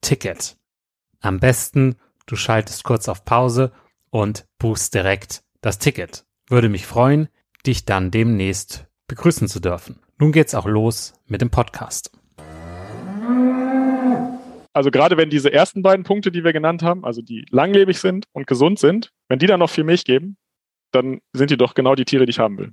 Ticket. Am besten, du schaltest kurz auf Pause und buchst direkt das Ticket. Würde mich freuen, dich dann demnächst begrüßen zu dürfen. Nun geht's auch los mit dem Podcast. Also gerade wenn diese ersten beiden Punkte, die wir genannt haben, also die langlebig sind und gesund sind, wenn die dann noch viel Milch geben, dann sind die doch genau die Tiere, die ich haben will.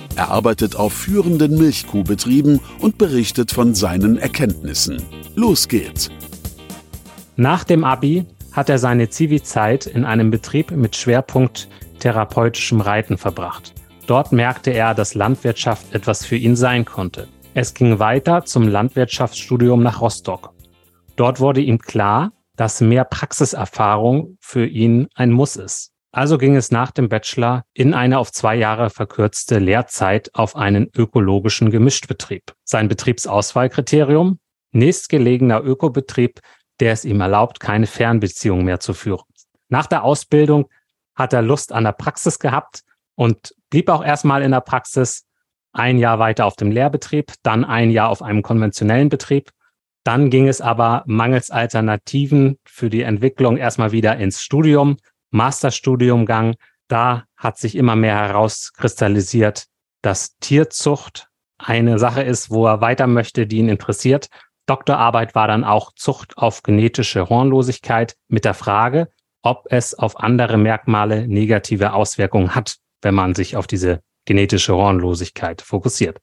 Er arbeitet auf führenden Milchkuhbetrieben und berichtet von seinen Erkenntnissen. Los geht's! Nach dem Abi hat er seine Zivi-Zeit in einem Betrieb mit Schwerpunkt therapeutischem Reiten verbracht. Dort merkte er, dass Landwirtschaft etwas für ihn sein konnte. Es ging weiter zum Landwirtschaftsstudium nach Rostock. Dort wurde ihm klar, dass mehr Praxiserfahrung für ihn ein Muss ist. Also ging es nach dem Bachelor in eine auf zwei Jahre verkürzte Lehrzeit auf einen ökologischen Gemischtbetrieb. Sein Betriebsauswahlkriterium? Nächstgelegener Ökobetrieb, der es ihm erlaubt, keine Fernbeziehung mehr zu führen. Nach der Ausbildung hat er Lust an der Praxis gehabt und blieb auch erstmal in der Praxis, ein Jahr weiter auf dem Lehrbetrieb, dann ein Jahr auf einem konventionellen Betrieb. Dann ging es aber mangels Alternativen für die Entwicklung erstmal wieder ins Studium Masterstudiumgang, da hat sich immer mehr herauskristallisiert, dass Tierzucht eine Sache ist, wo er weiter möchte, die ihn interessiert. Doktorarbeit war dann auch Zucht auf genetische Hornlosigkeit mit der Frage, ob es auf andere Merkmale negative Auswirkungen hat, wenn man sich auf diese genetische Hornlosigkeit fokussiert.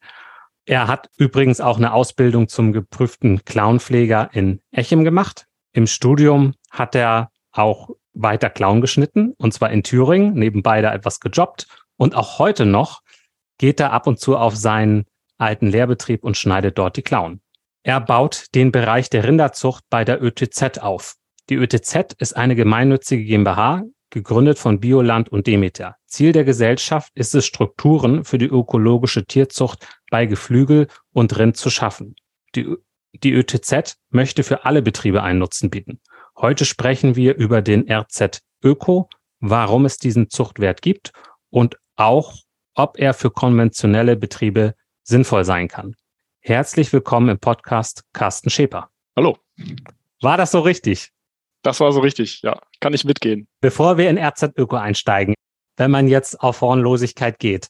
Er hat übrigens auch eine Ausbildung zum geprüften Clownpfleger in Echem gemacht. Im Studium hat er auch weiter Clown geschnitten, und zwar in Thüringen, nebenbei da etwas gejobbt. Und auch heute noch geht er ab und zu auf seinen alten Lehrbetrieb und schneidet dort die Clown. Er baut den Bereich der Rinderzucht bei der ÖTZ auf. Die ÖTZ ist eine gemeinnützige GmbH, gegründet von Bioland und Demeter. Ziel der Gesellschaft ist es, Strukturen für die ökologische Tierzucht bei Geflügel und Rind zu schaffen. Die, die ÖTZ möchte für alle Betriebe einen Nutzen bieten. Heute sprechen wir über den RZ Öko, warum es diesen Zuchtwert gibt und auch, ob er für konventionelle Betriebe sinnvoll sein kann. Herzlich willkommen im Podcast Carsten Schäper. Hallo. War das so richtig? Das war so richtig, ja. Kann ich mitgehen. Bevor wir in RZ Öko einsteigen, wenn man jetzt auf Hornlosigkeit geht,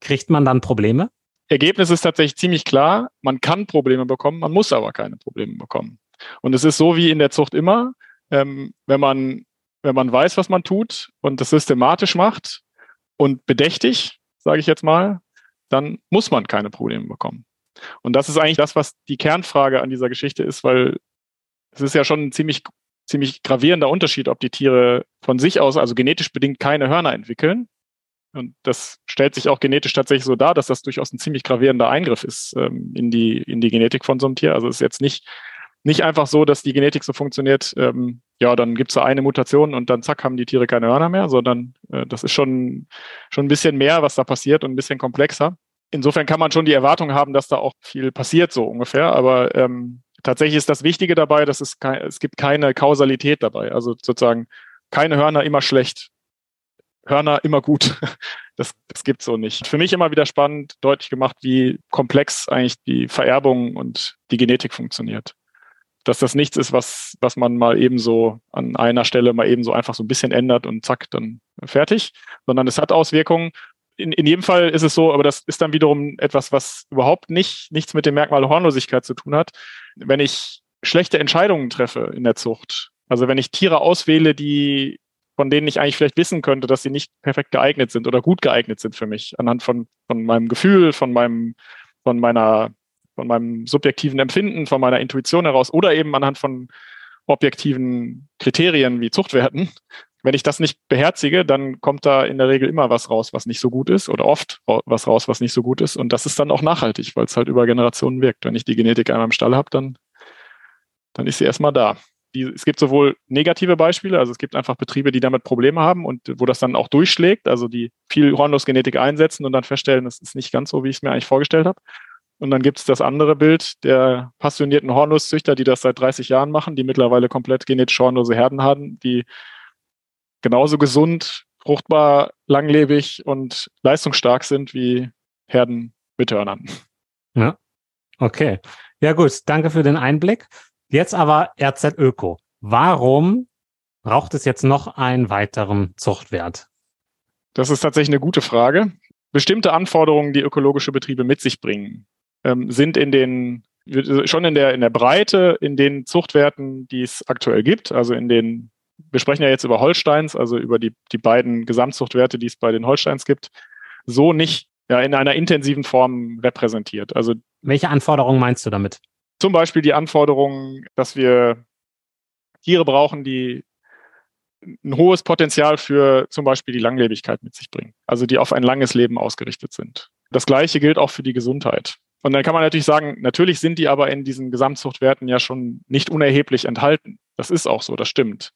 kriegt man dann Probleme? Ergebnis ist tatsächlich ziemlich klar. Man kann Probleme bekommen, man muss aber keine Probleme bekommen. Und es ist so wie in der Zucht immer, ähm, wenn man wenn man weiß, was man tut und das systematisch macht und bedächtig, sage ich jetzt mal, dann muss man keine Probleme bekommen. Und das ist eigentlich das, was die Kernfrage an dieser Geschichte ist, weil es ist ja schon ein ziemlich, ziemlich gravierender Unterschied, ob die Tiere von sich aus, also genetisch bedingt, keine Hörner entwickeln. Und das stellt sich auch genetisch tatsächlich so dar, dass das durchaus ein ziemlich gravierender Eingriff ist ähm, in, die, in die Genetik von so einem Tier. Also es ist jetzt nicht, nicht einfach so, dass die Genetik so funktioniert, ähm, ja, dann gibt's da eine Mutation und dann zack, haben die Tiere keine Hörner mehr, sondern äh, das ist schon, schon ein bisschen mehr, was da passiert und ein bisschen komplexer. Insofern kann man schon die Erwartung haben, dass da auch viel passiert, so ungefähr. Aber ähm, tatsächlich ist das Wichtige dabei, dass es, es gibt keine Kausalität dabei. Also sozusagen keine Hörner immer schlecht, Hörner immer gut. Das, das gibt so nicht. Für mich immer wieder spannend, deutlich gemacht, wie komplex eigentlich die Vererbung und die Genetik funktioniert dass das nichts ist, was, was man mal eben so an einer Stelle mal eben so einfach so ein bisschen ändert und zack, dann fertig, sondern es hat Auswirkungen. In, in jedem Fall ist es so, aber das ist dann wiederum etwas, was überhaupt nicht, nichts mit dem Merkmal Hornlosigkeit zu tun hat. Wenn ich schlechte Entscheidungen treffe in der Zucht, also wenn ich Tiere auswähle, die, von denen ich eigentlich vielleicht wissen könnte, dass sie nicht perfekt geeignet sind oder gut geeignet sind für mich, anhand von, von meinem Gefühl, von meinem, von meiner von meinem subjektiven Empfinden, von meiner Intuition heraus oder eben anhand von objektiven Kriterien wie Zuchtwerten. Wenn ich das nicht beherzige, dann kommt da in der Regel immer was raus, was nicht so gut ist oder oft was raus, was nicht so gut ist. Und das ist dann auch nachhaltig, weil es halt über Generationen wirkt. Wenn ich die Genetik einmal im Stall habe, dann, dann ist sie erstmal da. Die, es gibt sowohl negative Beispiele, also es gibt einfach Betriebe, die damit Probleme haben und wo das dann auch durchschlägt, also die viel Hornlosgenetik einsetzen und dann feststellen, das ist nicht ganz so, wie ich es mir eigentlich vorgestellt habe. Und dann gibt es das andere Bild der passionierten Hornusszüchter, die das seit 30 Jahren machen, die mittlerweile komplett genetisch hornlose Herden haben, die genauso gesund, fruchtbar, langlebig und leistungsstark sind wie Herden mit Hörnern. Ja, okay. Ja gut, danke für den Einblick. Jetzt aber RZ Öko. Warum braucht es jetzt noch einen weiteren Zuchtwert? Das ist tatsächlich eine gute Frage. Bestimmte Anforderungen, die ökologische Betriebe mit sich bringen, ähm, sind in den schon in der in der Breite in den Zuchtwerten, die es aktuell gibt, also in den wir sprechen ja jetzt über Holsteins, also über die die beiden Gesamtzuchtwerte, die es bei den Holsteins gibt, so nicht ja in einer intensiven Form repräsentiert. Also welche Anforderungen meinst du damit? Zum Beispiel die Anforderung, dass wir Tiere brauchen, die ein hohes Potenzial für zum Beispiel die Langlebigkeit mit sich bringen, also die auf ein langes Leben ausgerichtet sind. Das Gleiche gilt auch für die Gesundheit. Und dann kann man natürlich sagen, natürlich sind die aber in diesen Gesamtzuchtwerten ja schon nicht unerheblich enthalten. Das ist auch so, das stimmt.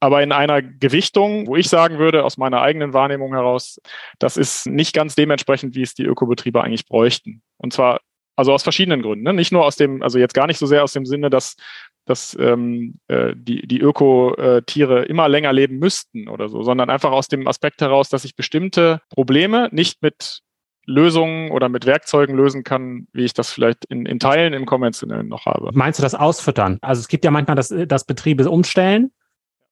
Aber in einer Gewichtung, wo ich sagen würde, aus meiner eigenen Wahrnehmung heraus, das ist nicht ganz dementsprechend, wie es die Ökobetriebe eigentlich bräuchten. Und zwar also aus verschiedenen Gründen. Ne? Nicht nur aus dem, also jetzt gar nicht so sehr aus dem Sinne, dass, dass ähm, äh, die, die Ökotiere immer länger leben müssten oder so, sondern einfach aus dem Aspekt heraus, dass ich bestimmte Probleme nicht mit Lösungen oder mit Werkzeugen lösen kann, wie ich das vielleicht in, in Teilen im konventionellen noch habe. Meinst du das Ausfüttern? Also es gibt ja manchmal, dass, dass Betriebe umstellen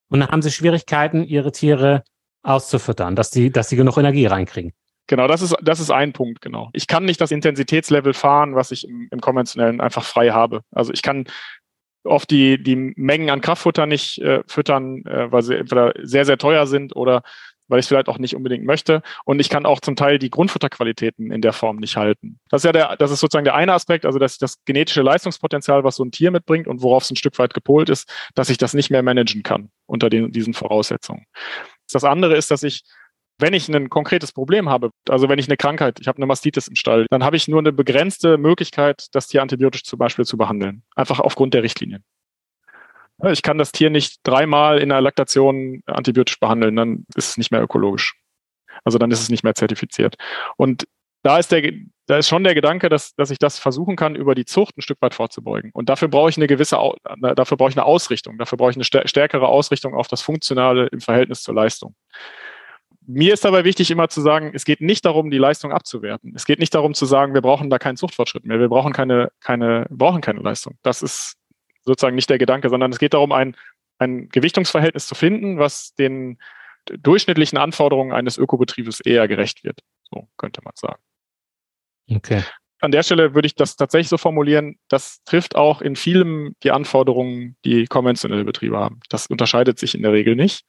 und dann haben sie Schwierigkeiten, ihre Tiere auszufüttern, dass sie, dass sie genug Energie reinkriegen. Genau, das ist, das ist ein Punkt, genau. Ich kann nicht das Intensitätslevel fahren, was ich im, im konventionellen einfach frei habe. Also ich kann oft die, die Mengen an Kraftfutter nicht äh, füttern, äh, weil sie entweder sehr, sehr teuer sind oder weil ich es vielleicht auch nicht unbedingt möchte. Und ich kann auch zum Teil die Grundfutterqualitäten in der Form nicht halten. Das ist ja der, das ist sozusagen der eine Aspekt, also dass das genetische Leistungspotenzial, was so ein Tier mitbringt und worauf es ein Stück weit gepolt ist, dass ich das nicht mehr managen kann unter den, diesen Voraussetzungen. Das andere ist, dass ich wenn ich ein konkretes Problem habe, also wenn ich eine Krankheit, ich habe eine Mastitis im Stall, dann habe ich nur eine begrenzte Möglichkeit, das Tier antibiotisch zum Beispiel zu behandeln. Einfach aufgrund der Richtlinien. Ich kann das Tier nicht dreimal in der Laktation antibiotisch behandeln, dann ist es nicht mehr ökologisch. Also dann ist es nicht mehr zertifiziert. Und da ist der, da ist schon der Gedanke, dass, dass ich das versuchen kann, über die Zucht ein Stück weit vorzubeugen. Und dafür brauche ich eine gewisse, dafür brauche ich eine Ausrichtung, dafür brauche ich eine stärkere Ausrichtung auf das Funktionale im Verhältnis zur Leistung. Mir ist dabei wichtig, immer zu sagen, es geht nicht darum, die Leistung abzuwerten. Es geht nicht darum zu sagen, wir brauchen da keinen Zuchtfortschritt mehr, wir brauchen keine, keine, brauchen keine Leistung. Das ist sozusagen nicht der Gedanke, sondern es geht darum, ein, ein Gewichtungsverhältnis zu finden, was den durchschnittlichen Anforderungen eines Ökobetriebes eher gerecht wird. So könnte man sagen. Okay. An der Stelle würde ich das tatsächlich so formulieren, das trifft auch in vielem die Anforderungen, die konventionelle Betriebe haben. Das unterscheidet sich in der Regel nicht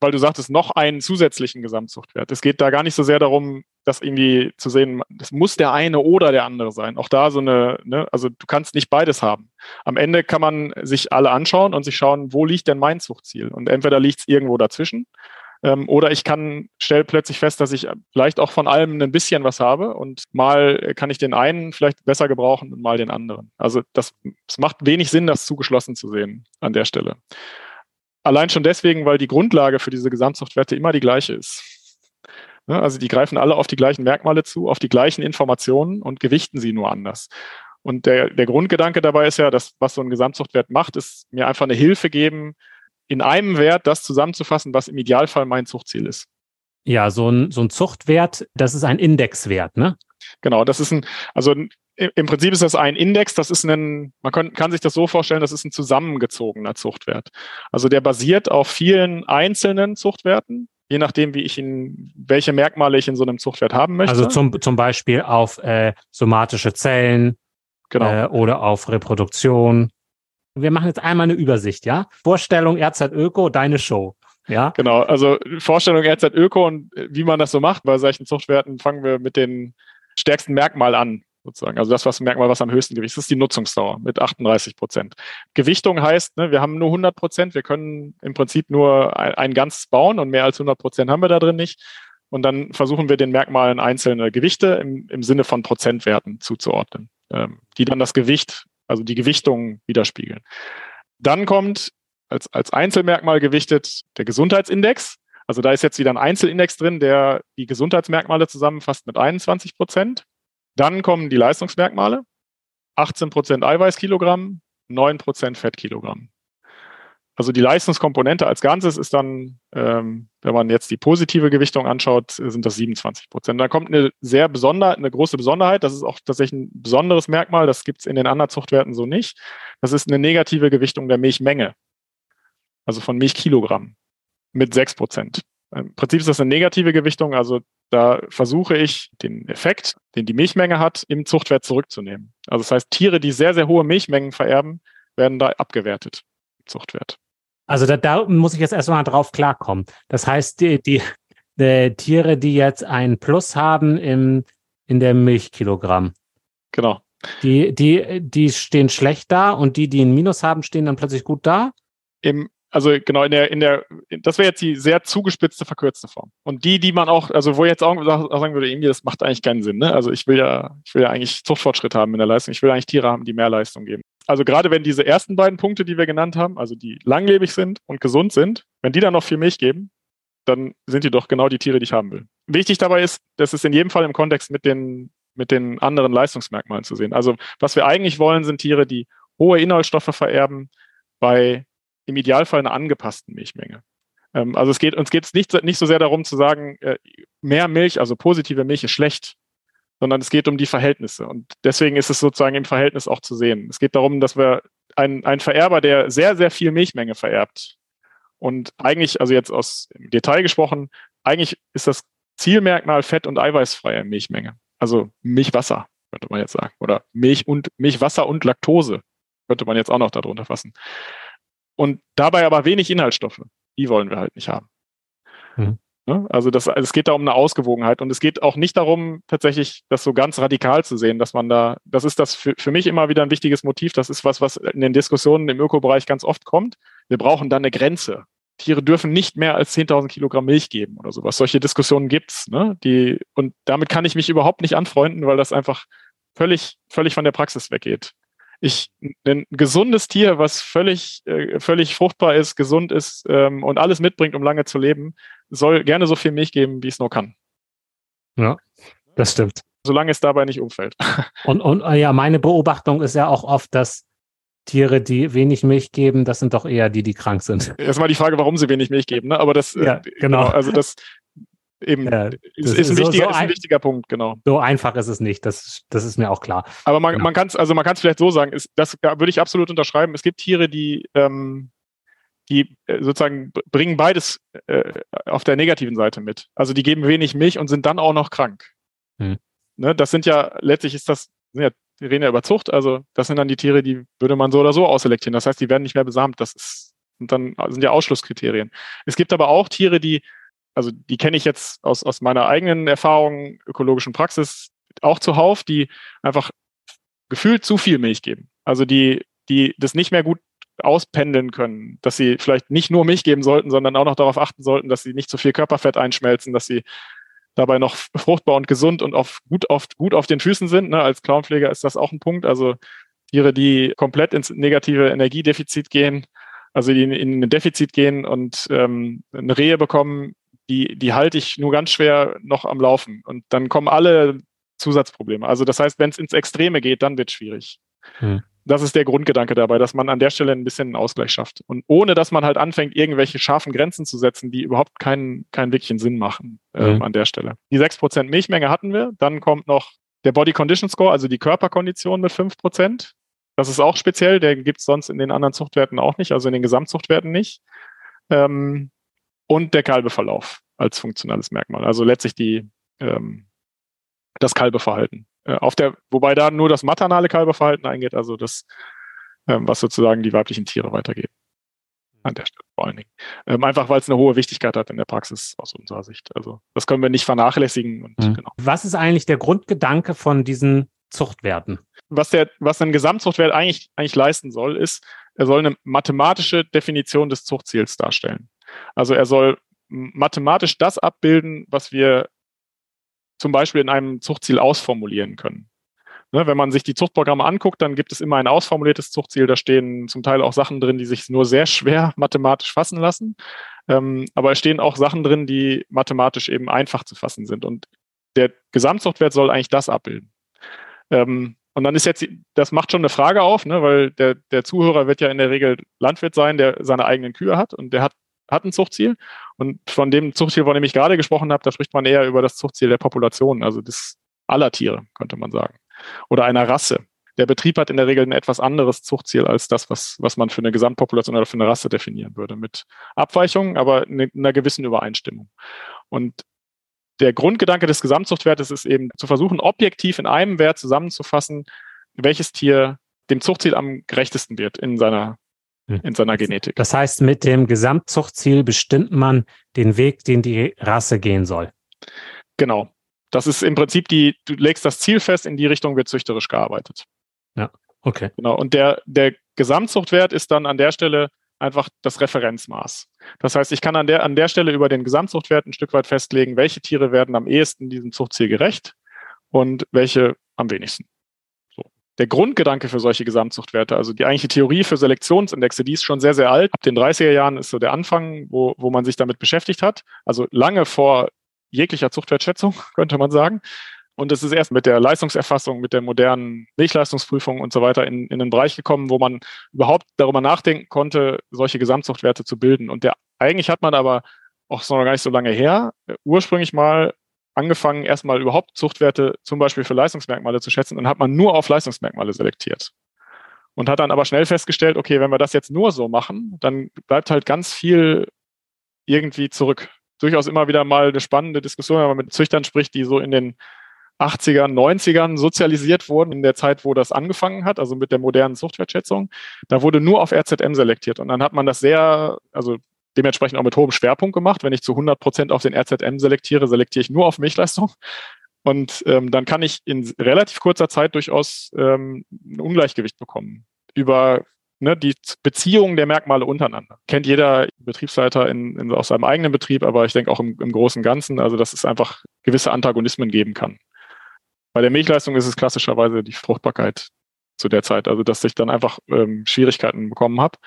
weil du sagtest, noch einen zusätzlichen Gesamtzuchtwert. Es geht da gar nicht so sehr darum, das irgendwie zu sehen, das muss der eine oder der andere sein. Auch da so eine, ne, also du kannst nicht beides haben. Am Ende kann man sich alle anschauen und sich schauen, wo liegt denn mein Zuchtziel? Und entweder liegt es irgendwo dazwischen ähm, oder ich kann, stell plötzlich fest, dass ich vielleicht auch von allem ein bisschen was habe und mal kann ich den einen vielleicht besser gebrauchen und mal den anderen. Also das, es macht wenig Sinn, das zugeschlossen zu sehen an der Stelle. Allein schon deswegen, weil die Grundlage für diese Gesamtzuchtwerte immer die gleiche ist. Also die greifen alle auf die gleichen Merkmale zu, auf die gleichen Informationen und gewichten sie nur anders. Und der, der Grundgedanke dabei ist ja, dass was so ein Gesamtzuchtwert macht, ist mir einfach eine Hilfe geben, in einem Wert das zusammenzufassen, was im Idealfall mein Zuchtziel ist. Ja, so ein, so ein Zuchtwert, das ist ein Indexwert, ne? Genau, das ist ein, also im Prinzip ist das ein Index, das ist ein, man kann, kann sich das so vorstellen, das ist ein zusammengezogener Zuchtwert. Also der basiert auf vielen einzelnen Zuchtwerten, je nachdem, wie ich ihn, welche Merkmale ich in so einem Zuchtwert haben möchte. Also zum, zum Beispiel auf äh, somatische Zellen genau. äh, oder auf Reproduktion. Wir machen jetzt einmal eine Übersicht, ja? Vorstellung RZ Öko, deine Show. Ja. Genau, also Vorstellung RZ Öko und wie man das so macht bei solchen Zuchtwerten, fangen wir mit den stärksten Merkmal an, sozusagen. Also das was Merkmal, was am höchsten Gewicht ist, ist die Nutzungsdauer mit 38 Prozent. Gewichtung heißt, ne, wir haben nur 100 Prozent, wir können im Prinzip nur ein, ein ganzes bauen und mehr als 100 Prozent haben wir da drin nicht. Und dann versuchen wir den Merkmalen einzelne Gewichte im, im Sinne von Prozentwerten zuzuordnen, ähm, die dann das Gewicht, also die Gewichtung widerspiegeln. Dann kommt als, als Einzelmerkmal gewichtet der Gesundheitsindex. Also da ist jetzt wieder ein Einzelindex drin, der die Gesundheitsmerkmale zusammenfasst mit 21 Prozent. Dann kommen die Leistungsmerkmale. 18 Prozent Eiweißkilogramm, 9 Prozent Fettkilogramm. Also die Leistungskomponente als Ganzes ist dann, ähm, wenn man jetzt die positive Gewichtung anschaut, sind das 27 Prozent. Da kommt eine sehr besonder, eine große Besonderheit. Das ist auch tatsächlich ein besonderes Merkmal. Das gibt es in den anderen Zuchtwerten so nicht. Das ist eine negative Gewichtung der Milchmenge. Also von Milchkilogramm mit 6 Prozent. Im Prinzip ist das eine negative Gewichtung. Also da versuche ich, den Effekt, den die Milchmenge hat, im Zuchtwert zurückzunehmen. Also das heißt, Tiere, die sehr, sehr hohe Milchmengen vererben, werden da abgewertet im Zuchtwert. Also da, da muss ich jetzt erstmal drauf klarkommen. Das heißt, die, die, die Tiere, die jetzt ein Plus haben im, in der Milchkilogramm. Genau. Die, die, die stehen schlecht da und die, die ein Minus haben, stehen dann plötzlich gut da? Im also genau in der, in der, das wäre jetzt die sehr zugespitzte, verkürzte Form. Und die, die man auch, also wo jetzt auch sagen würde, irgendwie, das macht eigentlich keinen Sinn. Ne? Also ich will ja, ich will ja eigentlich Zuchtfortschritt haben in der Leistung. Ich will eigentlich Tiere haben, die mehr Leistung geben. Also gerade wenn diese ersten beiden Punkte, die wir genannt haben, also die langlebig sind und gesund sind, wenn die dann noch viel Milch geben, dann sind die doch genau die Tiere, die ich haben will. Wichtig dabei ist, das ist in jedem Fall im Kontext mit den, mit den anderen Leistungsmerkmalen zu sehen. Also was wir eigentlich wollen, sind Tiere, die hohe Inhaltsstoffe vererben bei im Idealfall eine angepasste Milchmenge. Ähm, also es geht uns geht es nicht, nicht so sehr darum zu sagen, äh, mehr Milch, also positive Milch ist schlecht, sondern es geht um die Verhältnisse. Und deswegen ist es sozusagen im Verhältnis auch zu sehen. Es geht darum, dass wir ein, ein Vererber, der sehr, sehr viel Milchmenge vererbt und eigentlich, also jetzt aus im Detail gesprochen, eigentlich ist das Zielmerkmal fett- und eiweißfreie Milchmenge. Also Milchwasser, könnte man jetzt sagen. Oder Milch und Milchwasser und Laktose könnte man jetzt auch noch darunter fassen. Und dabei aber wenig Inhaltsstoffe. Die wollen wir halt nicht haben. Mhm. Also das, es geht da um eine Ausgewogenheit und es geht auch nicht darum, tatsächlich das so ganz radikal zu sehen, dass man da, das ist das für, für mich immer wieder ein wichtiges Motiv. Das ist was, was in den Diskussionen im Ökobereich ganz oft kommt. Wir brauchen da eine Grenze. Tiere dürfen nicht mehr als 10.000 Kilogramm Milch geben oder sowas. Solche Diskussionen gibt's, ne? Die, und damit kann ich mich überhaupt nicht anfreunden, weil das einfach völlig, völlig von der Praxis weggeht. Ich ein gesundes Tier, was völlig, äh, völlig fruchtbar ist, gesund ist ähm, und alles mitbringt, um lange zu leben, soll gerne so viel Milch geben, wie es nur kann. Ja, das stimmt. Solange es dabei nicht umfällt. Und, und äh, ja, meine Beobachtung ist ja auch oft, dass Tiere, die wenig Milch geben, das sind doch eher die, die krank sind. Erstmal die Frage, warum sie wenig Milch geben, ne? Aber das, ja, äh, genau. genau. Also das, Eben, ja, ist, ist, ein, so, wichtiger, so ist ein wichtiger Punkt, genau. So einfach ist es nicht, das, das ist mir auch klar. Aber man, genau. man kann es also vielleicht so sagen, ist, das würde ich absolut unterschreiben. Es gibt Tiere, die, ähm, die äh, sozusagen bringen beides äh, auf der negativen Seite mit. Also die geben wenig Milch und sind dann auch noch krank. Hm. Ne, das sind ja, letztlich ist das, ja, wir reden ja über Zucht, also das sind dann die Tiere, die würde man so oder so ausselektieren. Das heißt, die werden nicht mehr besamt. Das ist, und dann sind ja Ausschlusskriterien. Es gibt aber auch Tiere, die also die kenne ich jetzt aus, aus meiner eigenen Erfahrung, ökologischen Praxis auch zuhauf, die einfach gefühlt zu viel Milch geben. Also die, die das nicht mehr gut auspendeln können, dass sie vielleicht nicht nur Milch geben sollten, sondern auch noch darauf achten sollten, dass sie nicht zu viel Körperfett einschmelzen, dass sie dabei noch fruchtbar und gesund und auf, gut, auf, gut auf den Füßen sind. Ne? Als Clownpfleger ist das auch ein Punkt. Also Tiere, die komplett ins negative Energiedefizit gehen, also die in, in ein Defizit gehen und ähm, eine Rehe bekommen, die, die halte ich nur ganz schwer noch am Laufen. Und dann kommen alle Zusatzprobleme. Also das heißt, wenn es ins Extreme geht, dann wird es schwierig. Hm. Das ist der Grundgedanke dabei, dass man an der Stelle ein bisschen einen Ausgleich schafft. Und ohne, dass man halt anfängt, irgendwelche scharfen Grenzen zu setzen, die überhaupt keinen, keinen wirklichen Sinn machen ähm, hm. an der Stelle. Die 6% Milchmenge hatten wir. Dann kommt noch der Body Condition Score, also die Körperkondition mit 5%. Das ist auch speziell, der gibt es sonst in den anderen Zuchtwerten auch nicht, also in den Gesamtzuchtwerten nicht. Ähm, und der Kalbeverlauf als funktionales Merkmal. Also letztlich die, ähm, das Kalbeverhalten. Äh, auf der, wobei da nur das maternale Kalbeverhalten eingeht, also das, ähm, was sozusagen die weiblichen Tiere weitergeben. An der Stelle vor allen Dingen. Ähm, einfach weil es eine hohe Wichtigkeit hat in der Praxis aus unserer Sicht. Also das können wir nicht vernachlässigen. Und, mhm. genau. Was ist eigentlich der Grundgedanke von diesen Zuchtwerten? Was der, was ein Gesamtzuchtwert eigentlich, eigentlich leisten soll, ist, er soll eine mathematische Definition des Zuchtziels darstellen. Also er soll mathematisch das abbilden, was wir zum Beispiel in einem Zuchtziel ausformulieren können. Ne, wenn man sich die Zuchtprogramme anguckt, dann gibt es immer ein ausformuliertes Zuchtziel. Da stehen zum Teil auch Sachen drin, die sich nur sehr schwer mathematisch fassen lassen. Ähm, aber es stehen auch Sachen drin, die mathematisch eben einfach zu fassen sind. Und der Gesamtzuchtwert soll eigentlich das abbilden. Ähm, und dann ist jetzt, das macht schon eine Frage auf, ne, weil der, der Zuhörer wird ja in der Regel Landwirt sein, der seine eigenen Kühe hat und der hat hat ein Zuchtziel. Und von dem Zuchtziel, von dem ich gerade gesprochen habe, da spricht man eher über das Zuchtziel der Population, also des aller Tiere, könnte man sagen. Oder einer Rasse. Der Betrieb hat in der Regel ein etwas anderes Zuchtziel als das, was, was man für eine Gesamtpopulation oder für eine Rasse definieren würde. Mit Abweichungen, aber in einer gewissen Übereinstimmung. Und der Grundgedanke des Gesamtzuchtwertes ist eben zu versuchen, objektiv in einem Wert zusammenzufassen, welches Tier dem Zuchtziel am gerechtesten wird in seiner hm. in seiner Genetik. Das heißt, mit dem Gesamtzuchtziel bestimmt man den Weg, den die Rasse gehen soll. Genau. Das ist im Prinzip die, du legst das Ziel fest, in die Richtung wird züchterisch gearbeitet. Ja, okay. Genau. Und der, der Gesamtzuchtwert ist dann an der Stelle einfach das Referenzmaß. Das heißt, ich kann an der, an der Stelle über den Gesamtzuchtwert ein Stück weit festlegen, welche Tiere werden am ehesten diesem Zuchtziel gerecht und welche am wenigsten der Grundgedanke für solche Gesamtzuchtwerte, also die eigentliche Theorie für Selektionsindexe, die ist schon sehr, sehr alt. Ab den 30er Jahren ist so der Anfang, wo, wo man sich damit beschäftigt hat. Also lange vor jeglicher Zuchtwertschätzung, könnte man sagen. Und es ist erst mit der Leistungserfassung, mit der modernen Milchleistungsprüfung und so weiter in, in den Bereich gekommen, wo man überhaupt darüber nachdenken konnte, solche Gesamtzuchtwerte zu bilden. Und der, eigentlich hat man aber auch noch gar nicht so lange her, ursprünglich mal angefangen, erstmal überhaupt Zuchtwerte zum Beispiel für Leistungsmerkmale zu schätzen und hat man nur auf Leistungsmerkmale selektiert. Und hat dann aber schnell festgestellt, okay, wenn wir das jetzt nur so machen, dann bleibt halt ganz viel irgendwie zurück. Durchaus immer wieder mal eine spannende Diskussion, wenn man mit Züchtern spricht, die so in den 80ern, 90ern sozialisiert wurden, in der Zeit, wo das angefangen hat, also mit der modernen Zuchtwertschätzung. Da wurde nur auf RZM selektiert. Und dann hat man das sehr, also dementsprechend auch mit hohem Schwerpunkt gemacht. Wenn ich zu 100 Prozent auf den RZM selektiere, selektiere ich nur auf Milchleistung. Und ähm, dann kann ich in relativ kurzer Zeit durchaus ähm, ein Ungleichgewicht bekommen über ne, die Beziehungen der Merkmale untereinander. Kennt jeder Betriebsleiter in, in, aus seinem eigenen Betrieb, aber ich denke auch im, im Großen Ganzen, also dass es einfach gewisse Antagonismen geben kann. Bei der Milchleistung ist es klassischerweise die Fruchtbarkeit, zu der Zeit. Also dass ich dann einfach ähm, Schwierigkeiten bekommen habe.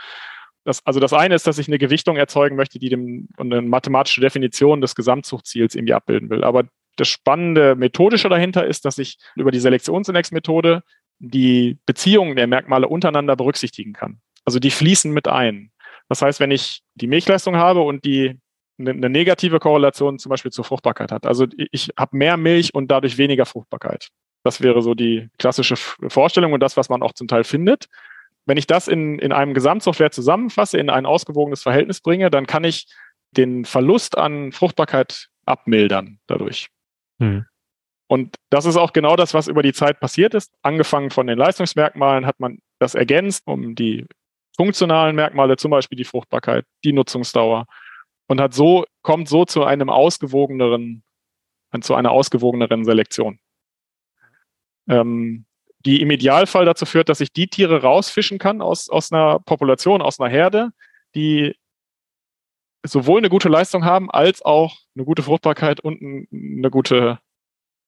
Das, also das eine ist, dass ich eine Gewichtung erzeugen möchte, die dem eine mathematische Definition des Gesamtzuchtziels irgendwie abbilden will. Aber das spannende Methodische dahinter ist, dass ich über die Selektionsindex-Methode die Beziehungen der Merkmale untereinander berücksichtigen kann. Also die fließen mit ein. Das heißt, wenn ich die Milchleistung habe und die eine, negative Korrelation zum Beispiel zur Fruchtbarkeit hat. Also ich habe mehr Milch und dadurch weniger Fruchtbarkeit. Das wäre so die klassische Vorstellung und das, was man auch zum Teil findet. Wenn ich das in, in einem Gesamtsoftware zusammenfasse, in ein ausgewogenes Verhältnis bringe, dann kann ich den Verlust an Fruchtbarkeit abmildern dadurch. Hm. Und das ist auch genau das, was über die Zeit passiert ist. Angefangen von den Leistungsmerkmalen hat man das ergänzt um die funktionalen Merkmale, zum Beispiel die Fruchtbarkeit, die Nutzungsdauer und hat so, kommt so zu einem ausgewogeneren, zu einer ausgewogeneren Selektion. Ähm, die im Idealfall dazu führt, dass ich die Tiere rausfischen kann aus, aus einer Population, aus einer Herde, die sowohl eine gute Leistung haben, als auch eine gute Fruchtbarkeit und eine gute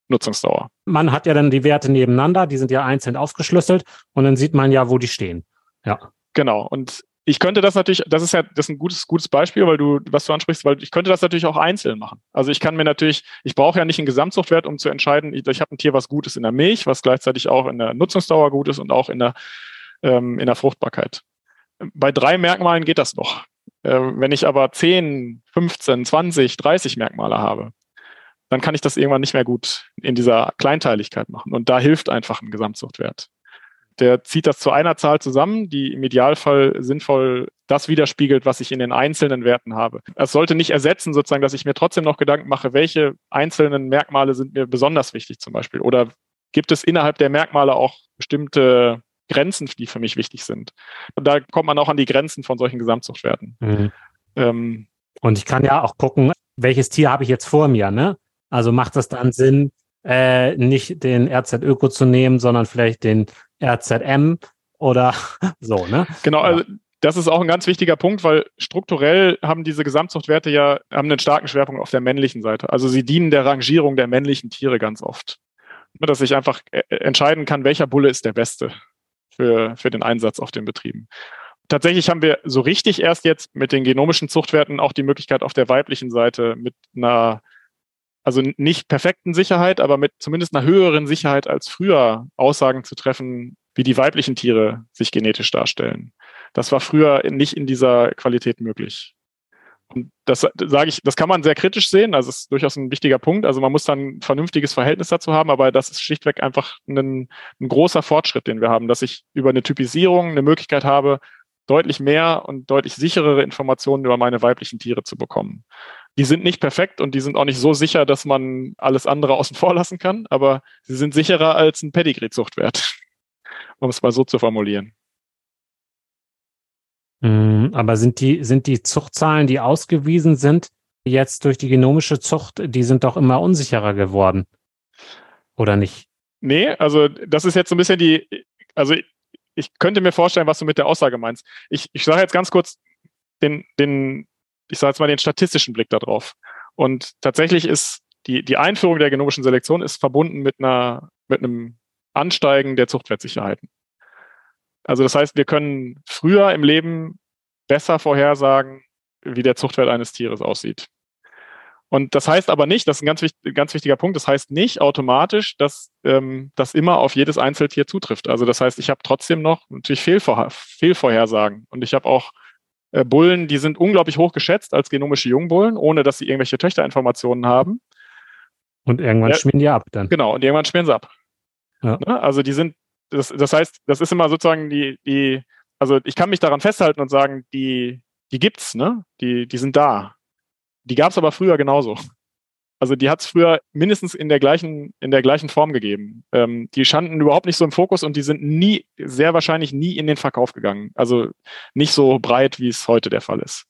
Nutzungsdauer. Man hat ja dann die Werte nebeneinander, die sind ja einzeln aufgeschlüsselt und dann sieht man ja, wo die stehen. Ja. Genau. Und ich könnte das natürlich, das ist ja das ist ein gutes, gutes Beispiel, weil du, was du ansprichst, weil ich könnte das natürlich auch einzeln machen. Also ich kann mir natürlich, ich brauche ja nicht einen Gesamtzuchtwert, um zu entscheiden, ich, ich habe ein Tier, was gut ist in der Milch, was gleichzeitig auch in der Nutzungsdauer gut ist und auch in der, ähm, in der Fruchtbarkeit. Bei drei Merkmalen geht das noch. Äh, wenn ich aber 10, 15, 20, 30 Merkmale habe, dann kann ich das irgendwann nicht mehr gut in dieser Kleinteiligkeit machen. Und da hilft einfach ein Gesamtzuchtwert. Der zieht das zu einer Zahl zusammen, die im Idealfall sinnvoll das widerspiegelt, was ich in den einzelnen Werten habe. Es sollte nicht ersetzen, sozusagen, dass ich mir trotzdem noch Gedanken mache, welche einzelnen Merkmale sind mir besonders wichtig zum Beispiel. Oder gibt es innerhalb der Merkmale auch bestimmte Grenzen, die für mich wichtig sind. Und da kommt man auch an die Grenzen von solchen Gesamtzuchtwerten. Mhm. Ähm, und ich kann ja auch gucken, welches Tier habe ich jetzt vor mir, ne? Also macht es dann Sinn, äh, nicht den RZ Öko zu nehmen, sondern vielleicht den RZM oder so, ne? Genau, also das ist auch ein ganz wichtiger Punkt, weil strukturell haben diese Gesamtzuchtwerte ja haben einen starken Schwerpunkt auf der männlichen Seite. Also sie dienen der Rangierung der männlichen Tiere ganz oft. Dass ich einfach äh, entscheiden kann, welcher Bulle ist der beste für, für den Einsatz auf den Betrieben. Tatsächlich haben wir so richtig erst jetzt mit den genomischen Zuchtwerten auch die Möglichkeit auf der weiblichen Seite mit einer also nicht perfekten Sicherheit, aber mit zumindest einer höheren Sicherheit als früher Aussagen zu treffen, wie die weiblichen Tiere sich genetisch darstellen. Das war früher nicht in dieser Qualität möglich. Und das sage ich, das kann man sehr kritisch sehen, also ist durchaus ein wichtiger Punkt. Also man muss dann ein vernünftiges Verhältnis dazu haben, aber das ist schlichtweg einfach ein, ein großer Fortschritt, den wir haben, dass ich über eine Typisierung eine Möglichkeit habe, deutlich mehr und deutlich sicherere Informationen über meine weiblichen Tiere zu bekommen die sind nicht perfekt und die sind auch nicht so sicher, dass man alles andere außen vor lassen kann, aber sie sind sicherer als ein Pedigree-Zuchtwert, um es mal so zu formulieren. Mm, aber sind die, sind die Zuchtzahlen, die ausgewiesen sind, jetzt durch die genomische Zucht, die sind doch immer unsicherer geworden. Oder nicht? Nee, also das ist jetzt so ein bisschen die, also ich könnte mir vorstellen, was du mit der Aussage meinst. Ich, ich sage jetzt ganz kurz den, den, ich sage jetzt mal, den statistischen Blick darauf. Und tatsächlich ist die, die Einführung der genomischen Selektion ist verbunden mit einer, mit einem Ansteigen der Zuchtwertsicherheiten. Also das heißt, wir können früher im Leben besser vorhersagen, wie der Zuchtwert eines Tieres aussieht. Und das heißt aber nicht, das ist ein ganz, ganz wichtiger Punkt, das heißt nicht automatisch, dass ähm, das immer auf jedes Einzeltier zutrifft. Also das heißt, ich habe trotzdem noch natürlich Fehlvor Fehlvorhersagen und ich habe auch Bullen, die sind unglaublich hoch geschätzt als genomische Jungbullen, ohne dass sie irgendwelche Töchterinformationen haben. Und irgendwann ja, schmieren die ab dann. Genau, und irgendwann schmieren sie ab. Ja. Ne? Also die sind, das, das heißt, das ist immer sozusagen die, die, also ich kann mich daran festhalten und sagen, die, die gibt's, ne? Die, die sind da. Die gab's aber früher genauso. Also die hat es früher mindestens in der gleichen, in der gleichen Form gegeben. Ähm, die standen überhaupt nicht so im Fokus und die sind nie, sehr wahrscheinlich nie in den Verkauf gegangen. Also nicht so breit, wie es heute der Fall ist.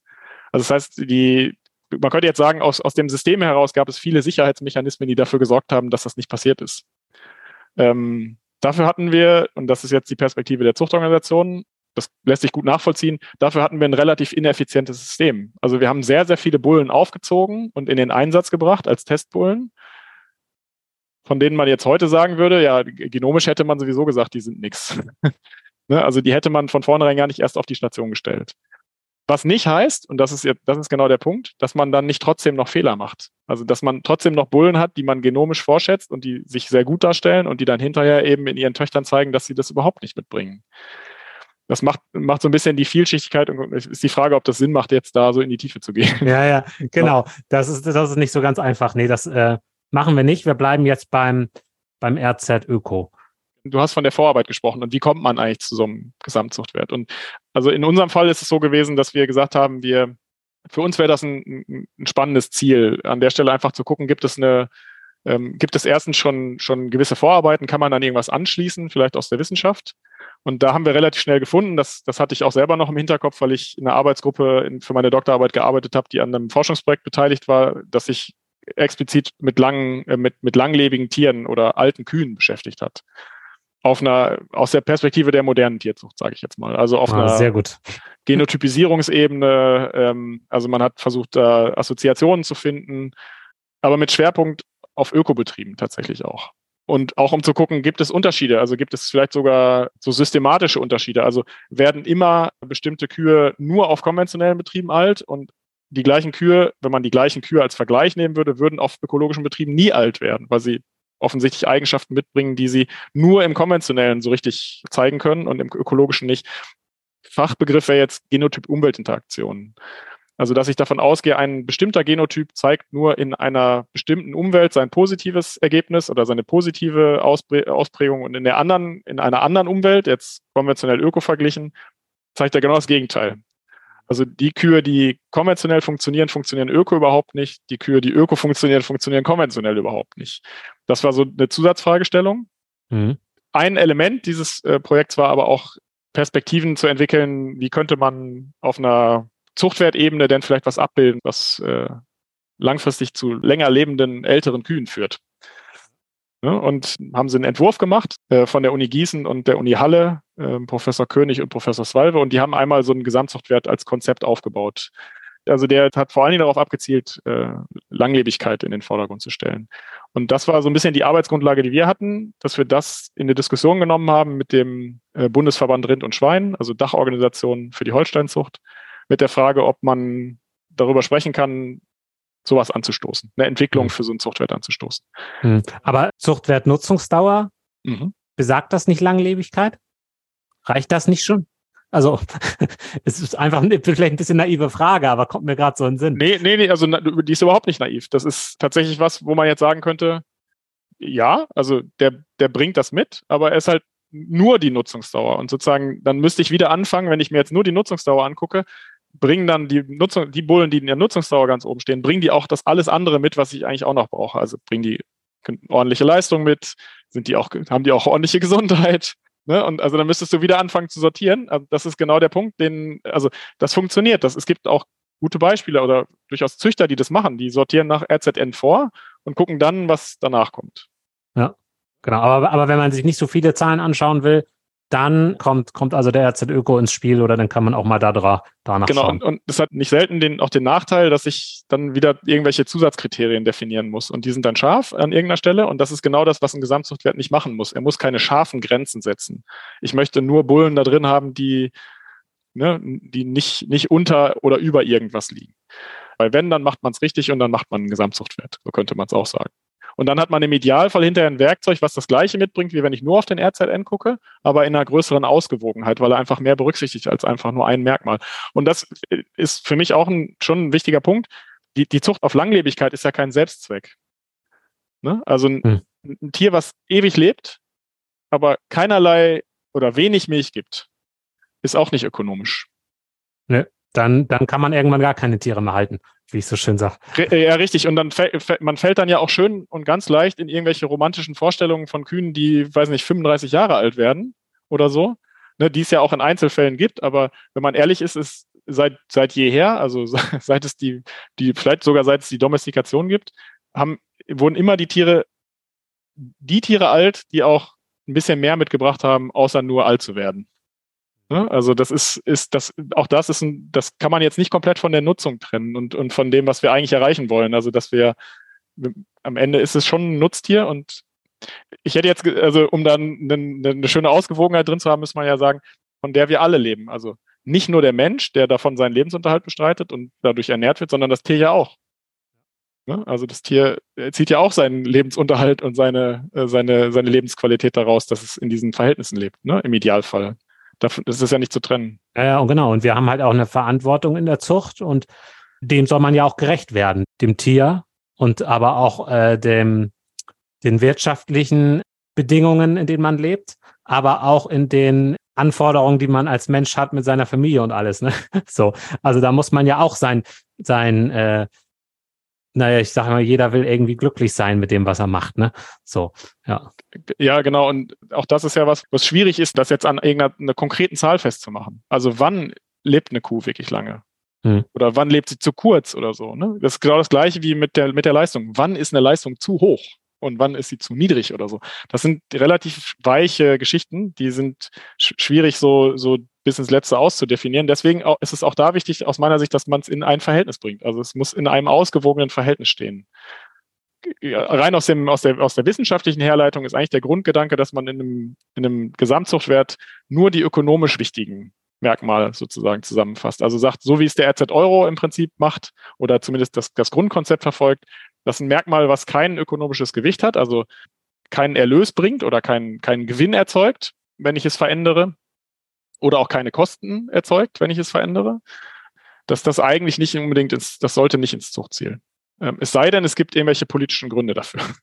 Also das heißt, die, man könnte jetzt sagen, aus, aus dem System heraus gab es viele Sicherheitsmechanismen, die dafür gesorgt haben, dass das nicht passiert ist. Ähm, dafür hatten wir, und das ist jetzt die Perspektive der Zuchtorganisation, das lässt sich gut nachvollziehen. Dafür hatten wir ein relativ ineffizientes System. Also wir haben sehr, sehr viele Bullen aufgezogen und in den Einsatz gebracht als Testbullen. von denen man jetzt heute sagen würde, ja, genomisch hätte man sowieso gesagt, die sind nix. ne? Also die hätte man von vornherein gar nicht erst auf die Station gestellt. Was nicht heißt, und das ist das ist genau der Punkt, dass man dann nicht trotzdem noch Fehler macht. Also dass man trotzdem noch Bullen hat, die man genomisch vorschätzt und die sich sehr gut darstellen und die dann hinterher eben in ihren Töchtern zeigen, dass sie das überhaupt nicht mitbringen. Das macht, macht so ein bisschen die Vielschichtigkeit und ist die Frage, ob das Sinn macht, jetzt da so in die Tiefe zu gehen. Ja, ja, genau. Das ist, das ist nicht so ganz einfach. Nee, das äh, machen wir nicht. Wir bleiben jetzt beim, beim RZ Öko du hast von der Vorarbeit gesprochen und wie kommt man eigentlich zu so einem Gesamtzuchtwert? Und also in unserem Fall ist es so gewesen, dass wir gesagt haben, wir, für uns wäre das ein, ein, spannendes Ziel, an der Stelle einfach zu gucken, gibt es eine, ähm, gibt es erstens schon, schon gewisse Vorarbeiten, kann man dann irgendwas anschließen, vielleicht aus der Wissenschaft? Und da haben wir relativ schnell gefunden, das, das hatte ich auch selber noch im Hinterkopf, weil ich in einer Arbeitsgruppe in, für meine Doktorarbeit gearbeitet habe, die an einem Forschungsprojekt beteiligt war, dass sich explizit mit langen, äh, mit, mit langlebigen Tieren oder alten Kühen beschäftigt hat auf einer, aus der Perspektive der modernen Tierzucht, sage ich jetzt mal. Also auf ah, einer sehr gut. Genotypisierungsebene. Ähm, also man hat versucht, da Assoziationen zu finden, aber mit Schwerpunkt auf Ökobetrieben tatsächlich auch. Und auch um zu gucken, gibt es Unterschiede? Also gibt es vielleicht sogar so systematische Unterschiede? Also werden immer bestimmte Kühe nur auf konventionellen Betrieben alt und die gleichen Kühe, wenn man die gleichen Kühe als Vergleich nehmen würde, würden auf ökologischen Betrieben nie alt werden, weil sie offensichtlich Eigenschaften mitbringen, die sie nur im konventionellen so richtig zeigen können und im ökologischen nicht. Fachbegriff wäre jetzt Genotyp-Umweltinteraktion. Also, dass ich davon ausgehe, ein bestimmter Genotyp zeigt nur in einer bestimmten Umwelt sein positives Ergebnis oder seine positive Ausprägung und in der anderen, in einer anderen Umwelt, jetzt konventionell öko verglichen, zeigt er genau das Gegenteil. Also die Kühe, die konventionell funktionieren, funktionieren öko überhaupt nicht. Die Kühe, die öko funktionieren, funktionieren konventionell überhaupt nicht. Das war so eine Zusatzfragestellung. Mhm. Ein Element dieses äh, Projekts war aber auch Perspektiven zu entwickeln, wie könnte man auf einer Zuchtwertebene denn vielleicht was abbilden, was äh, langfristig zu länger lebenden älteren Kühen führt. Ja, und haben sie einen Entwurf gemacht äh, von der Uni Gießen und der Uni Halle, äh, Professor König und Professor Swalve, und die haben einmal so einen Gesamtzuchtwert als Konzept aufgebaut. Also der hat vor allen Dingen darauf abgezielt, äh, Langlebigkeit in den Vordergrund zu stellen. Und das war so ein bisschen die Arbeitsgrundlage, die wir hatten, dass wir das in die Diskussion genommen haben mit dem äh, Bundesverband Rind und Schwein, also Dachorganisation für die Holsteinzucht, mit der Frage, ob man darüber sprechen kann, sowas anzustoßen, eine Entwicklung mhm. für so einen Zuchtwert anzustoßen. Mhm. Aber Zuchtwertnutzungsdauer, mhm. besagt das nicht Langlebigkeit? Reicht das nicht schon? Also, es ist einfach vielleicht ein bisschen naive Frage, aber kommt mir gerade so in den Sinn. Nee, nee, nee, also die ist überhaupt nicht naiv. Das ist tatsächlich was, wo man jetzt sagen könnte, ja, also der, der bringt das mit, aber er ist halt nur die Nutzungsdauer. Und sozusagen, dann müsste ich wieder anfangen, wenn ich mir jetzt nur die Nutzungsdauer angucke, bringen dann die Nutzung, die Bullen, die in der Nutzungsdauer ganz oben stehen, bringen die auch das alles andere mit, was ich eigentlich auch noch brauche. Also bringen die ordentliche Leistung mit, sind die auch, haben die auch ordentliche Gesundheit. Ne? Und also dann müsstest du wieder anfangen zu sortieren. Also das ist genau der Punkt, den, also das funktioniert. Das, es gibt auch gute Beispiele oder durchaus Züchter, die das machen. Die sortieren nach RZN vor und gucken dann, was danach kommt. Ja, genau. Aber, aber wenn man sich nicht so viele Zahlen anschauen will, dann kommt, kommt also der RZ Öko ins Spiel oder dann kann man auch mal da dra danach genau, schauen. Genau, und es hat nicht selten den, auch den Nachteil, dass ich dann wieder irgendwelche Zusatzkriterien definieren muss. Und die sind dann scharf an irgendeiner Stelle. Und das ist genau das, was ein Gesamtzuchtwert nicht machen muss. Er muss keine scharfen Grenzen setzen. Ich möchte nur Bullen da drin haben, die, ne, die nicht, nicht unter oder über irgendwas liegen. Weil wenn, dann macht man es richtig und dann macht man einen Gesamtzuchtwert. So könnte man es auch sagen. Und dann hat man im Idealfall hinterher ein Werkzeug, was das gleiche mitbringt, wie wenn ich nur auf den RZN gucke, aber in einer größeren Ausgewogenheit, weil er einfach mehr berücksichtigt als einfach nur ein Merkmal. Und das ist für mich auch ein, schon ein wichtiger Punkt. Die, die Zucht auf Langlebigkeit ist ja kein Selbstzweck. Ne? Also ein, hm. ein Tier, was ewig lebt, aber keinerlei oder wenig Milch gibt, ist auch nicht ökonomisch. Ne, dann, dann kann man irgendwann gar keine Tiere mehr halten wie ich so schön sage. Äh, ja, richtig. Und dann man fällt dann ja auch schön und ganz leicht in irgendwelche romantischen Vorstellungen von Kühen, die, weiß nicht, 35 Jahre alt werden oder so, ne, die es ja auch in Einzelfällen gibt. Aber wenn man ehrlich ist, ist seit, seit jeher, also seit es die, die, vielleicht sogar seit es die Domestikation gibt, haben, wurden immer die Tiere, die Tiere alt, die auch ein bisschen mehr mitgebracht haben, außer nur alt zu werden. Ne? Also das ist, ist das, auch das ist ein, das kann man jetzt nicht komplett von der Nutzung trennen und, und von dem, was wir eigentlich erreichen wollen. Also dass wir, am Ende ist es schon ein Nutztier und Ich hätte jetzt, also um dann eine, eine schöne Ausgewogenheit drin zu haben, muss man ja sagen, von der wir alle leben. Also nicht nur der Mensch, der davon seinen Lebensunterhalt bestreitet und dadurch ernährt wird, sondern das Tier ja auch. Ne? Also das Tier zieht ja auch seinen Lebensunterhalt und seine, äh, seine, seine Lebensqualität daraus, dass es in diesen Verhältnissen lebt, ne? im Idealfall. Das ist ja nicht zu trennen. Ja, und genau. Und wir haben halt auch eine Verantwortung in der Zucht und dem soll man ja auch gerecht werden, dem Tier und aber auch äh, dem, den wirtschaftlichen Bedingungen, in denen man lebt, aber auch in den Anforderungen, die man als Mensch hat mit seiner Familie und alles. Ne? So, also da muss man ja auch sein, sein, äh, naja, ich sage mal, jeder will irgendwie glücklich sein mit dem, was er macht. Ne? So, ja. Ja, genau. Und auch das ist ja was, was schwierig ist, das jetzt an irgendeiner konkreten Zahl festzumachen. Also wann lebt eine Kuh wirklich lange? Hm. Oder wann lebt sie zu kurz oder so? Ne? Das ist genau das Gleiche wie mit der, mit der Leistung. Wann ist eine Leistung zu hoch? Und wann ist sie zu niedrig oder so. Das sind relativ weiche Geschichten, die sind sch schwierig so, so bis ins Letzte auszudefinieren. Deswegen ist es auch da wichtig, aus meiner Sicht, dass man es in ein Verhältnis bringt. Also es muss in einem ausgewogenen Verhältnis stehen. Rein aus, dem, aus, der, aus der wissenschaftlichen Herleitung ist eigentlich der Grundgedanke, dass man in einem, in einem Gesamtzuchtwert nur die ökonomisch wichtigen Merkmale sozusagen zusammenfasst. Also sagt, so wie es der RZ Euro im Prinzip macht oder zumindest das, das Grundkonzept verfolgt, das ist ein Merkmal, was kein ökonomisches Gewicht hat, also keinen Erlös bringt oder keinen, keinen Gewinn erzeugt, wenn ich es verändere, oder auch keine Kosten erzeugt, wenn ich es verändere. Dass das eigentlich nicht unbedingt ins, das sollte nicht ins Zuchtziel. Ähm, es sei denn, es gibt irgendwelche politischen Gründe dafür.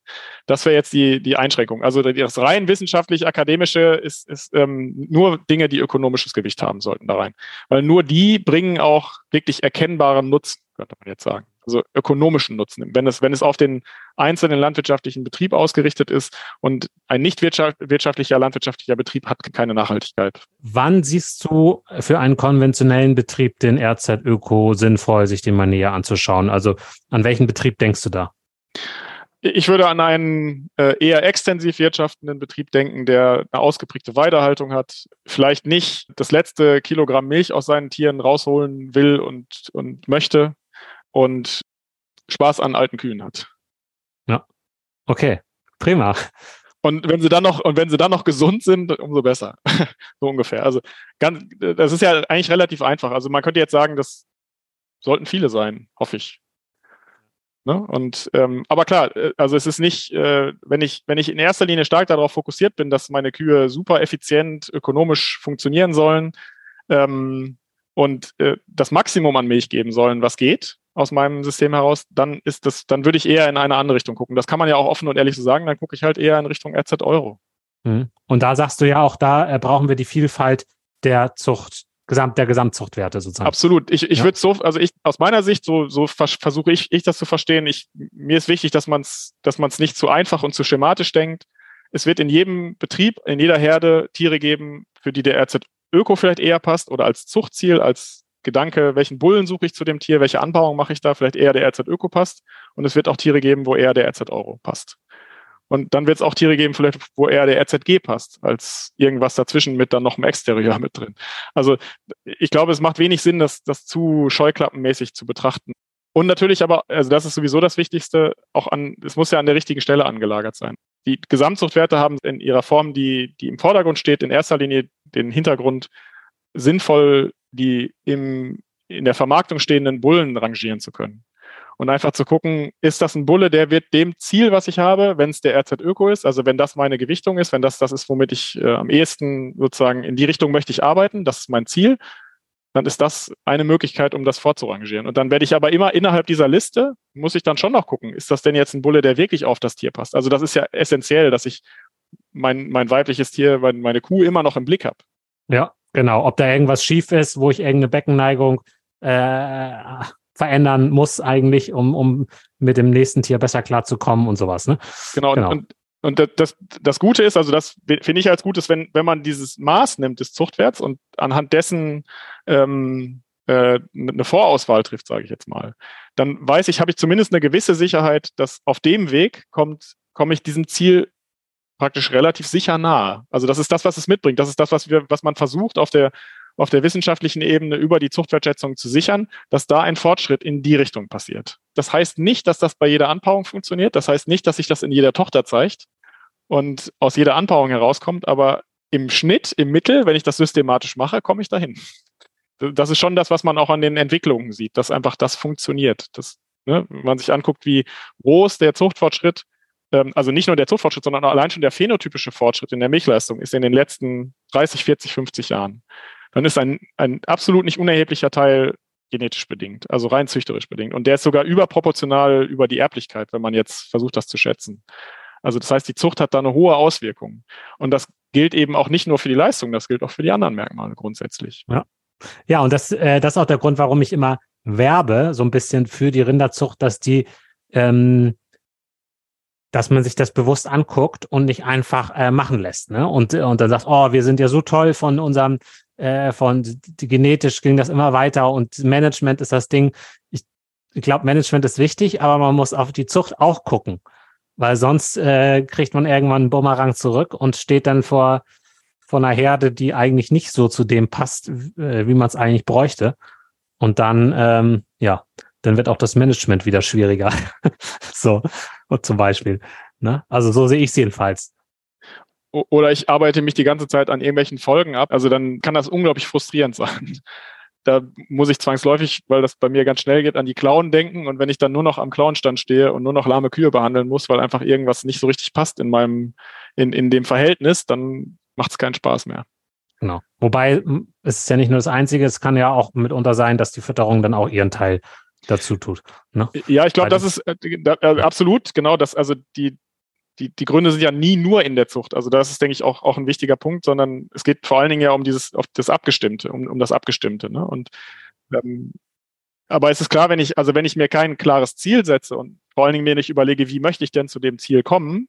Das wäre jetzt die, die Einschränkung. Also das rein wissenschaftlich-akademische ist, ist ähm, nur Dinge, die ökonomisches Gewicht haben sollten da rein. Weil nur die bringen auch wirklich erkennbaren Nutzen, könnte man jetzt sagen also ökonomischen Nutzen, wenn es, wenn es auf den einzelnen landwirtschaftlichen Betrieb ausgerichtet ist und ein nicht wirtschaftlicher landwirtschaftlicher Betrieb hat keine Nachhaltigkeit. Wann siehst du für einen konventionellen Betrieb den RZ Öko sinnvoll, sich den mal näher anzuschauen? Also an welchen Betrieb denkst du da? Ich würde an einen äh, eher extensiv wirtschaftenden Betrieb denken, der eine ausgeprägte Weidehaltung hat, vielleicht nicht das letzte Kilogramm Milch aus seinen Tieren rausholen will und, und möchte, und Spaß an alten Kühen hat. Ja. Okay. Prima. Und wenn sie dann noch, und wenn sie dann noch gesund sind, umso besser. so ungefähr. Also ganz, das ist ja eigentlich relativ einfach. Also man könnte jetzt sagen, das sollten viele sein, hoffe ich. Ne? Und ähm, aber klar, äh, also es ist nicht, äh, wenn ich, wenn ich in erster Linie stark darauf fokussiert bin, dass meine Kühe super effizient, ökonomisch funktionieren sollen ähm, und äh, das Maximum an Milch geben sollen, was geht, aus meinem System heraus, dann ist das, dann würde ich eher in eine andere Richtung gucken. Das kann man ja auch offen und ehrlich so sagen, dann gucke ich halt eher in Richtung RZ Euro. Mhm. Und da sagst du ja auch, da äh, brauchen wir die Vielfalt der Zucht, Gesamt, der Gesamtzuchtwerte sozusagen. Absolut. Ich, ich ja. würde so, also ich, aus meiner Sicht, so, so vers versuche ich, ich das zu verstehen. Ich, mir ist wichtig, dass man es, dass man es nicht zu einfach und zu schematisch denkt. Es wird in jedem Betrieb, in jeder Herde Tiere geben, für die der RZ Öko vielleicht eher passt oder als Zuchtziel, als Gedanke, welchen Bullen suche ich zu dem Tier, welche Anbauung mache ich da, vielleicht eher der RZ Öko passt. Und es wird auch Tiere geben, wo eher der RZ Euro passt. Und dann wird es auch Tiere geben, vielleicht, wo eher der RZG passt, als irgendwas dazwischen mit dann noch einem Exterieur mit drin. Also ich glaube, es macht wenig Sinn, das, das zu scheuklappenmäßig zu betrachten. Und natürlich aber, also das ist sowieso das Wichtigste, auch an, es muss ja an der richtigen Stelle angelagert sein. Die Gesamtzuchtwerte haben in ihrer Form, die, die im Vordergrund steht, in erster Linie den Hintergrund, sinnvoll die im, in der Vermarktung stehenden Bullen rangieren zu können. Und einfach zu gucken, ist das ein Bulle, der wird dem Ziel, was ich habe, wenn es der RZ Öko ist, also wenn das meine Gewichtung ist, wenn das das ist, womit ich äh, am ehesten sozusagen in die Richtung möchte ich arbeiten, das ist mein Ziel, dann ist das eine Möglichkeit, um das vorzurangieren. Und dann werde ich aber immer innerhalb dieser Liste, muss ich dann schon noch gucken, ist das denn jetzt ein Bulle, der wirklich auf das Tier passt? Also das ist ja essentiell, dass ich mein, mein weibliches Tier, meine Kuh immer noch im Blick habe. Ja, Genau, ob da irgendwas schief ist, wo ich irgendeine Beckenneigung äh, verändern muss eigentlich, um, um mit dem nächsten Tier besser klarzukommen und sowas. Ne? Genau, genau. Und, und das, das Gute ist, also das finde ich als Gutes, wenn, wenn man dieses Maß nimmt des Zuchtwerts und anhand dessen ähm, äh, eine Vorauswahl trifft, sage ich jetzt mal, dann weiß ich, habe ich zumindest eine gewisse Sicherheit, dass auf dem Weg kommt, komme ich diesem Ziel praktisch relativ sicher nahe. Also das ist das, was es mitbringt. Das ist das, was wir, was man versucht auf der auf der wissenschaftlichen Ebene über die Zuchtwertschätzung zu sichern, dass da ein Fortschritt in die Richtung passiert. Das heißt nicht, dass das bei jeder Anpaarung funktioniert. Das heißt nicht, dass sich das in jeder Tochter zeigt. und aus jeder Anbauung herauskommt, aber im Schnitt, im Mittel, wenn ich das systematisch mache, komme ich dahin. Das ist schon das, was man auch an den Entwicklungen sieht, dass einfach das funktioniert. Das, ne, wenn man sich anguckt, wie groß der Zuchtfortschritt, also nicht nur der Zuchtfortschritt, sondern allein schon der phänotypische Fortschritt in der Milchleistung ist in den letzten 30, 40, 50 Jahren. Dann ist ein, ein absolut nicht unerheblicher Teil genetisch bedingt, also rein züchterisch bedingt. Und der ist sogar überproportional über die Erblichkeit, wenn man jetzt versucht, das zu schätzen. Also das heißt, die Zucht hat da eine hohe Auswirkung. Und das gilt eben auch nicht nur für die Leistung, das gilt auch für die anderen Merkmale grundsätzlich. Ja, ja und das, äh, das ist auch der Grund, warum ich immer werbe, so ein bisschen für die Rinderzucht, dass die, ähm, dass man sich das bewusst anguckt und nicht einfach äh, machen lässt. Ne? Und, und dann sagt, oh, wir sind ja so toll von unserem äh, von genetisch ging das immer weiter und Management ist das Ding. Ich, ich glaube, Management ist wichtig, aber man muss auf die Zucht auch gucken, weil sonst äh, kriegt man irgendwann einen Bumerang zurück und steht dann vor vor einer Herde, die eigentlich nicht so zu dem passt, äh, wie man es eigentlich bräuchte. Und dann, ähm, ja, dann wird auch das Management wieder schwieriger. so, zum Beispiel. Ne? Also so sehe ich es jedenfalls oder ich arbeite mich die ganze Zeit an irgendwelchen Folgen ab. Also dann kann das unglaublich frustrierend sein. Da muss ich zwangsläufig, weil das bei mir ganz schnell geht, an die Klauen denken. Und wenn ich dann nur noch am Klauenstand stehe und nur noch lahme Kühe behandeln muss, weil einfach irgendwas nicht so richtig passt in meinem, in, in dem Verhältnis, dann macht es keinen Spaß mehr. Genau. Wobei es ist ja nicht nur das Einzige, es kann ja auch mitunter sein, dass die Fütterung dann auch ihren Teil dazu tut. Ne? Ja, ich glaube, das ist äh, äh, absolut, genau, das, also die, die, die Gründe sind ja nie nur in der Zucht. Also das ist, denke ich, auch, auch ein wichtiger Punkt, sondern es geht vor allen Dingen ja um dieses, auf das Abgestimmte, um, um das Abgestimmte. Ne? Und ähm, aber es ist klar, wenn ich, also wenn ich mir kein klares Ziel setze und vor allen Dingen mir nicht überlege, wie möchte ich denn zu dem Ziel kommen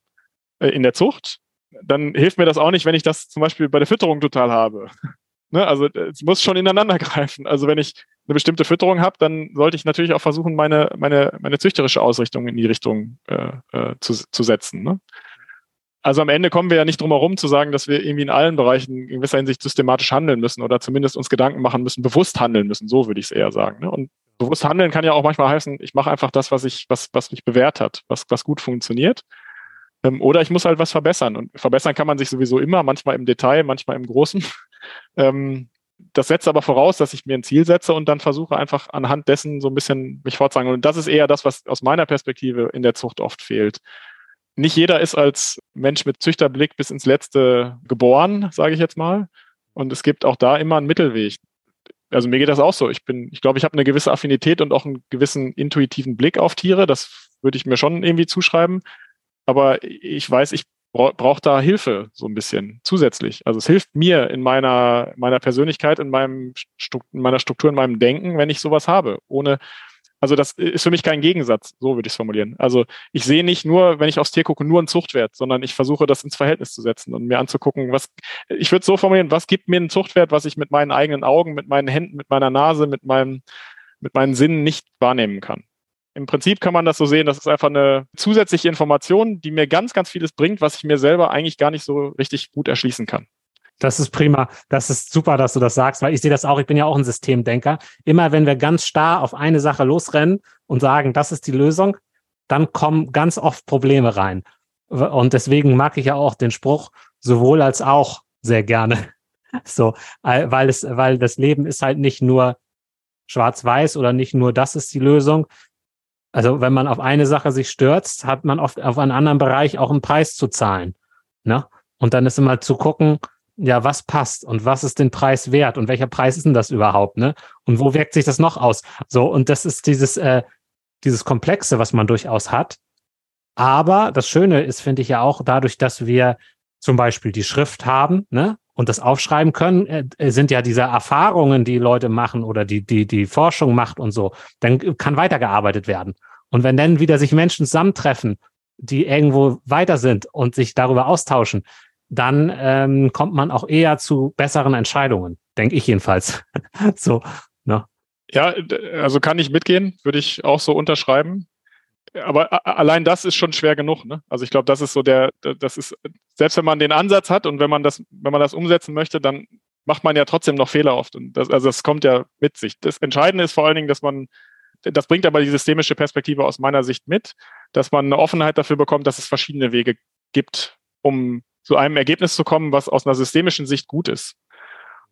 äh, in der Zucht, dann hilft mir das auch nicht, wenn ich das zum Beispiel bei der Fütterung total habe. ne? Also es muss schon ineinander greifen. Also wenn ich eine bestimmte Fütterung habe, dann sollte ich natürlich auch versuchen, meine, meine, meine züchterische Ausrichtung in die Richtung äh, äh, zu, zu setzen. Ne? Also am Ende kommen wir ja nicht drum herum zu sagen, dass wir irgendwie in allen Bereichen in gewisser Hinsicht systematisch handeln müssen oder zumindest uns Gedanken machen müssen, bewusst handeln müssen. So würde ich es eher sagen. Ne? Und bewusst handeln kann ja auch manchmal heißen, ich mache einfach das, was ich, was, was mich bewährt hat, was, was gut funktioniert. Ähm, oder ich muss halt was verbessern. Und verbessern kann man sich sowieso immer, manchmal im Detail, manchmal im Großen. Ähm, das setzt aber voraus, dass ich mir ein Ziel setze und dann versuche einfach anhand dessen so ein bisschen mich fortzusagen. Und das ist eher das, was aus meiner Perspektive in der Zucht oft fehlt. Nicht jeder ist als Mensch mit Züchterblick bis ins Letzte geboren, sage ich jetzt mal. Und es gibt auch da immer einen Mittelweg. Also mir geht das auch so. Ich bin, ich glaube, ich habe eine gewisse Affinität und auch einen gewissen intuitiven Blick auf Tiere. Das würde ich mir schon irgendwie zuschreiben. Aber ich weiß, ich braucht da Hilfe so ein bisschen zusätzlich. Also es hilft mir in meiner, meiner Persönlichkeit, in, meinem, in meiner Struktur, in meinem Denken, wenn ich sowas habe. Ohne, also das ist für mich kein Gegensatz, so würde ich es formulieren. Also ich sehe nicht nur, wenn ich aufs Tier gucke, nur einen Zuchtwert, sondern ich versuche das ins Verhältnis zu setzen und mir anzugucken, was, ich würde es so formulieren, was gibt mir einen Zuchtwert, was ich mit meinen eigenen Augen, mit meinen Händen, mit meiner Nase, mit meinem, mit meinen Sinnen nicht wahrnehmen kann. Im Prinzip kann man das so sehen, das ist einfach eine zusätzliche Information, die mir ganz, ganz vieles bringt, was ich mir selber eigentlich gar nicht so richtig gut erschließen kann. Das ist prima. Das ist super, dass du das sagst, weil ich sehe das auch. Ich bin ja auch ein Systemdenker. Immer wenn wir ganz starr auf eine Sache losrennen und sagen, das ist die Lösung, dann kommen ganz oft Probleme rein. Und deswegen mag ich ja auch den Spruch sowohl als auch sehr gerne. So, weil es, weil das Leben ist halt nicht nur schwarz-weiß oder nicht nur das ist die Lösung, also wenn man auf eine Sache sich stürzt, hat man oft auf einen anderen Bereich auch einen Preis zu zahlen. Ne? Und dann ist immer zu gucken, ja, was passt und was ist den Preis wert und welcher Preis ist denn das überhaupt, ne? Und wo wirkt sich das noch aus? So, und das ist dieses, äh, dieses Komplexe, was man durchaus hat. Aber das Schöne ist, finde ich ja auch, dadurch, dass wir zum Beispiel die Schrift haben, ne? Und das aufschreiben können, äh, sind ja diese Erfahrungen, die Leute machen oder die, die, die Forschung macht und so, dann kann weitergearbeitet werden. Und wenn dann wieder sich Menschen zusammentreffen, die irgendwo weiter sind und sich darüber austauschen, dann ähm, kommt man auch eher zu besseren Entscheidungen, denke ich jedenfalls. so, ne? Ja, also kann ich mitgehen, würde ich auch so unterschreiben. Aber allein das ist schon schwer genug. Ne? Also ich glaube, das ist so der, das ist, selbst wenn man den Ansatz hat und wenn man das, wenn man das umsetzen möchte, dann macht man ja trotzdem noch Fehler oft. Und das, also das kommt ja mit sich. Das Entscheidende ist vor allen Dingen, dass man das bringt aber die systemische Perspektive aus meiner Sicht mit, dass man eine Offenheit dafür bekommt, dass es verschiedene Wege gibt, um zu einem Ergebnis zu kommen, was aus einer systemischen Sicht gut ist.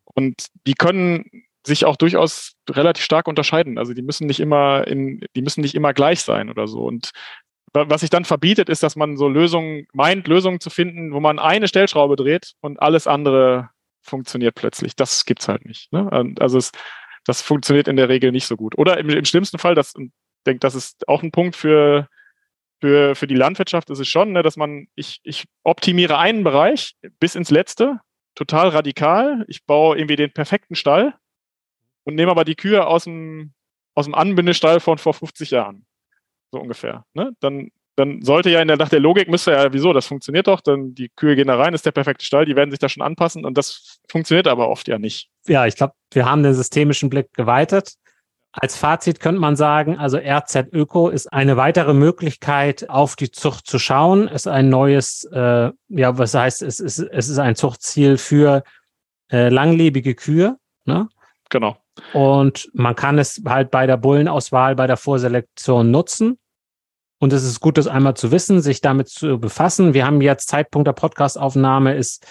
Und die können sich auch durchaus relativ stark unterscheiden. Also die müssen nicht immer in, die müssen nicht immer gleich sein oder so. Und was sich dann verbietet, ist, dass man so Lösungen meint, Lösungen zu finden, wo man eine Stellschraube dreht und alles andere funktioniert plötzlich. Das gibt's halt nicht. Ne? Also es, das funktioniert in der Regel nicht so gut. Oder im, im schlimmsten Fall, das ich denke, das ist auch ein Punkt für für, für die Landwirtschaft ist es schon, ne, dass man, ich, ich optimiere einen Bereich bis ins letzte, total radikal. Ich baue irgendwie den perfekten Stall und nehme aber die Kühe aus dem, aus dem Anbindestall von vor 50 Jahren. So ungefähr. Ne? Dann, dann sollte ja in der, nach der Logik müsste ja, wieso, das funktioniert doch, dann die Kühe gehen da rein, ist der perfekte Stall, die werden sich da schon anpassen und das funktioniert aber oft ja nicht. Ja, ich glaube, wir haben den systemischen Blick geweitet. Als Fazit könnte man sagen, also RZ Öko ist eine weitere Möglichkeit, auf die Zucht zu schauen. Es ist ein neues, äh, ja, was heißt, es ist, es ist ein Zuchtziel für äh, langlebige Kühe. Ne? Genau. Und man kann es halt bei der Bullenauswahl, bei der Vorselektion nutzen. Und es ist gut, das einmal zu wissen, sich damit zu befassen. Wir haben jetzt Zeitpunkt der Podcastaufnahme ist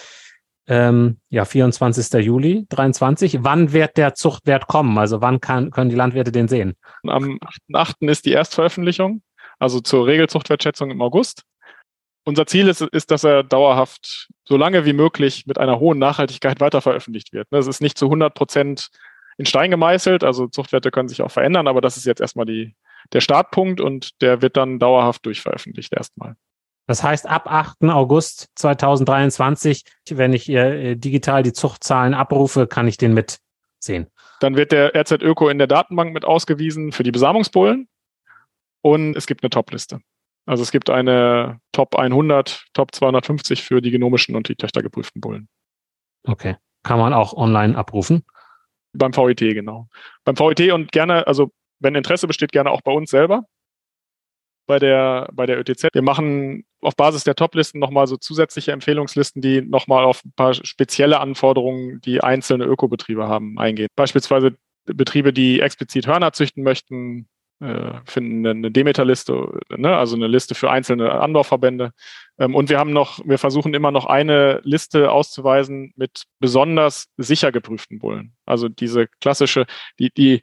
ähm, ja, 24. Juli 23. Wann wird der Zuchtwert kommen? Also wann kann, können die Landwirte den sehen? Am 8.8. ist die Erstveröffentlichung, also zur Regelzuchtwertschätzung im August. Unser Ziel ist, ist, dass er dauerhaft so lange wie möglich mit einer hohen Nachhaltigkeit weiter veröffentlicht wird. Das ist nicht zu 100 Prozent in Stein gemeißelt, also Zuchtwerte können sich auch verändern, aber das ist jetzt erstmal die, der Startpunkt und der wird dann dauerhaft durchveröffentlicht erstmal. Das heißt, ab 8. August 2023, wenn ich äh, digital die Zuchtzahlen abrufe, kann ich den mitsehen. Dann wird der RZ Öko in der Datenbank mit ausgewiesen für die Besamungsbullen und es gibt eine Top-Liste. Also es gibt eine Top 100, Top 250 für die genomischen und die töchtergeprüften Bullen. Okay. Kann man auch online abrufen? Beim VIT, genau. Beim VIT und gerne, also wenn Interesse besteht, gerne auch bei uns selber bei der, bei der ÖTZ. Wir machen auf Basis der Top-Listen nochmal so zusätzliche Empfehlungslisten, die nochmal auf ein paar spezielle Anforderungen, die einzelne Ökobetriebe haben, eingehen. Beispielsweise Betriebe, die explizit Hörner züchten möchten, äh, finden eine Demeter-Liste, ne? also eine Liste für einzelne Anbauverbände. Ähm, und wir haben noch, wir versuchen immer noch eine Liste auszuweisen mit besonders sicher geprüften Bullen. Also diese klassische, die, die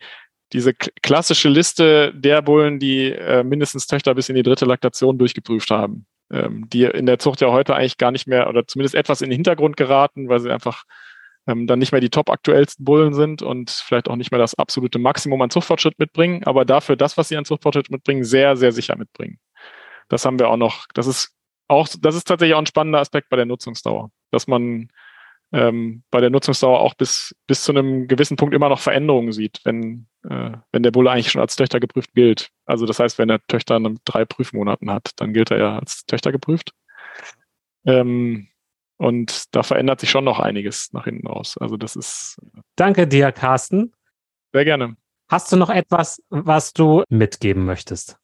diese klassische Liste der Bullen, die äh, mindestens Töchter bis in die dritte Laktation durchgeprüft haben, ähm, die in der Zucht ja heute eigentlich gar nicht mehr oder zumindest etwas in den Hintergrund geraten, weil sie einfach ähm, dann nicht mehr die top aktuellsten Bullen sind und vielleicht auch nicht mehr das absolute Maximum an Zuchtfortschritt mitbringen, aber dafür das, was sie an Zuchtfortschritt mitbringen, sehr, sehr sicher mitbringen. Das haben wir auch noch. Das ist auch, das ist tatsächlich auch ein spannender Aspekt bei der Nutzungsdauer, dass man ähm, bei der Nutzungsdauer auch bis, bis zu einem gewissen Punkt immer noch Veränderungen sieht, wenn, äh, wenn der Bulle eigentlich schon als Töchter geprüft gilt. Also das heißt, wenn er Töchter drei Prüfmonaten hat, dann gilt er ja als Töchter geprüft. Ähm, und da verändert sich schon noch einiges nach hinten raus. Also das ist. Danke dir, Carsten. Sehr gerne. Hast du noch etwas, was du mitgeben möchtest?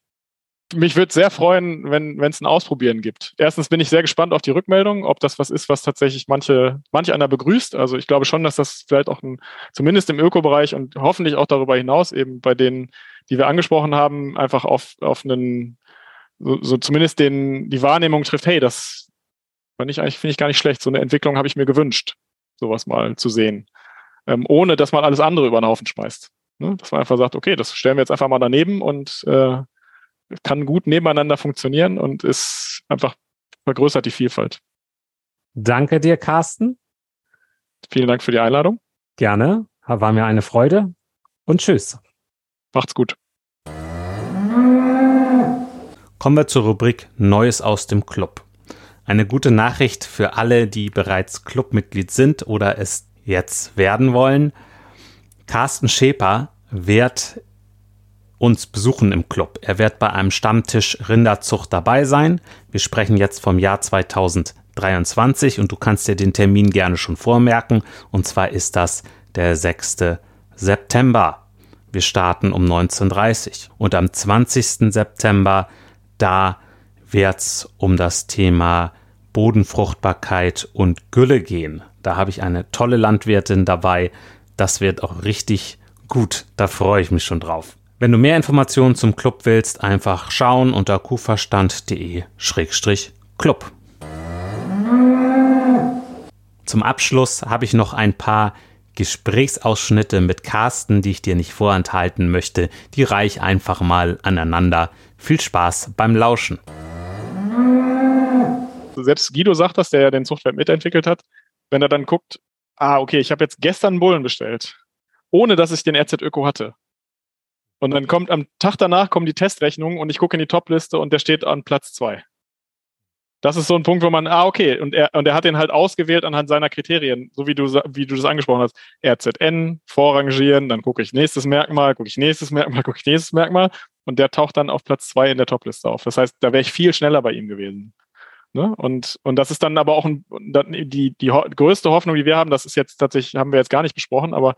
Mich würde sehr freuen, wenn es ein Ausprobieren gibt. Erstens bin ich sehr gespannt auf die Rückmeldung, ob das was ist, was tatsächlich manche, manche einer begrüßt. Also ich glaube schon, dass das vielleicht auch ein, zumindest im Ökobereich und hoffentlich auch darüber hinaus eben bei denen, die wir angesprochen haben, einfach auf, auf einen, so, so zumindest den, die Wahrnehmung trifft, hey, das finde ich eigentlich, finde ich gar nicht schlecht. So eine Entwicklung habe ich mir gewünscht, sowas mal zu sehen. Ähm, ohne dass man alles andere über den Haufen schmeißt. Ne? Dass man einfach sagt, okay, das stellen wir jetzt einfach mal daneben und äh, kann gut nebeneinander funktionieren und ist einfach vergrößert die Vielfalt. Danke dir, Carsten. Vielen Dank für die Einladung. Gerne. War mir eine Freude. Und tschüss. Macht's gut. Kommen wir zur Rubrik Neues aus dem Club. Eine gute Nachricht für alle, die bereits Clubmitglied sind oder es jetzt werden wollen. Carsten Schäper wird uns besuchen im Club. Er wird bei einem Stammtisch Rinderzucht dabei sein. Wir sprechen jetzt vom Jahr 2023 und du kannst dir den Termin gerne schon vormerken. Und zwar ist das der 6. September. Wir starten um 19.30 Uhr. Und am 20. September, da wird es um das Thema Bodenfruchtbarkeit und Gülle gehen. Da habe ich eine tolle Landwirtin dabei. Das wird auch richtig gut. Da freue ich mich schon drauf. Wenn du mehr Informationen zum Club willst, einfach schauen unter kuverstand.de-club. Zum Abschluss habe ich noch ein paar Gesprächsausschnitte mit Carsten, die ich dir nicht vorenthalten möchte. Die reich einfach mal aneinander. Viel Spaß beim Lauschen. Selbst Guido sagt das, der ja den Software mitentwickelt hat. Wenn er dann guckt, ah, okay, ich habe jetzt gestern einen Bullen bestellt, ohne dass ich den RZ Öko hatte. Und dann kommt am Tag danach kommen die Testrechnungen und ich gucke in die Topliste und der steht an Platz zwei. Das ist so ein Punkt, wo man, ah, okay, und er, und er hat den halt ausgewählt anhand seiner Kriterien, so wie du, wie du das angesprochen hast. RZN, vorrangieren, dann gucke ich nächstes Merkmal, gucke ich nächstes Merkmal, gucke ich nächstes Merkmal und der taucht dann auf Platz zwei in der Topliste auf. Das heißt, da wäre ich viel schneller bei ihm gewesen. Ne? Und, und das ist dann aber auch ein, die, die größte Hoffnung, die wir haben, das ist jetzt tatsächlich, haben wir jetzt gar nicht besprochen, aber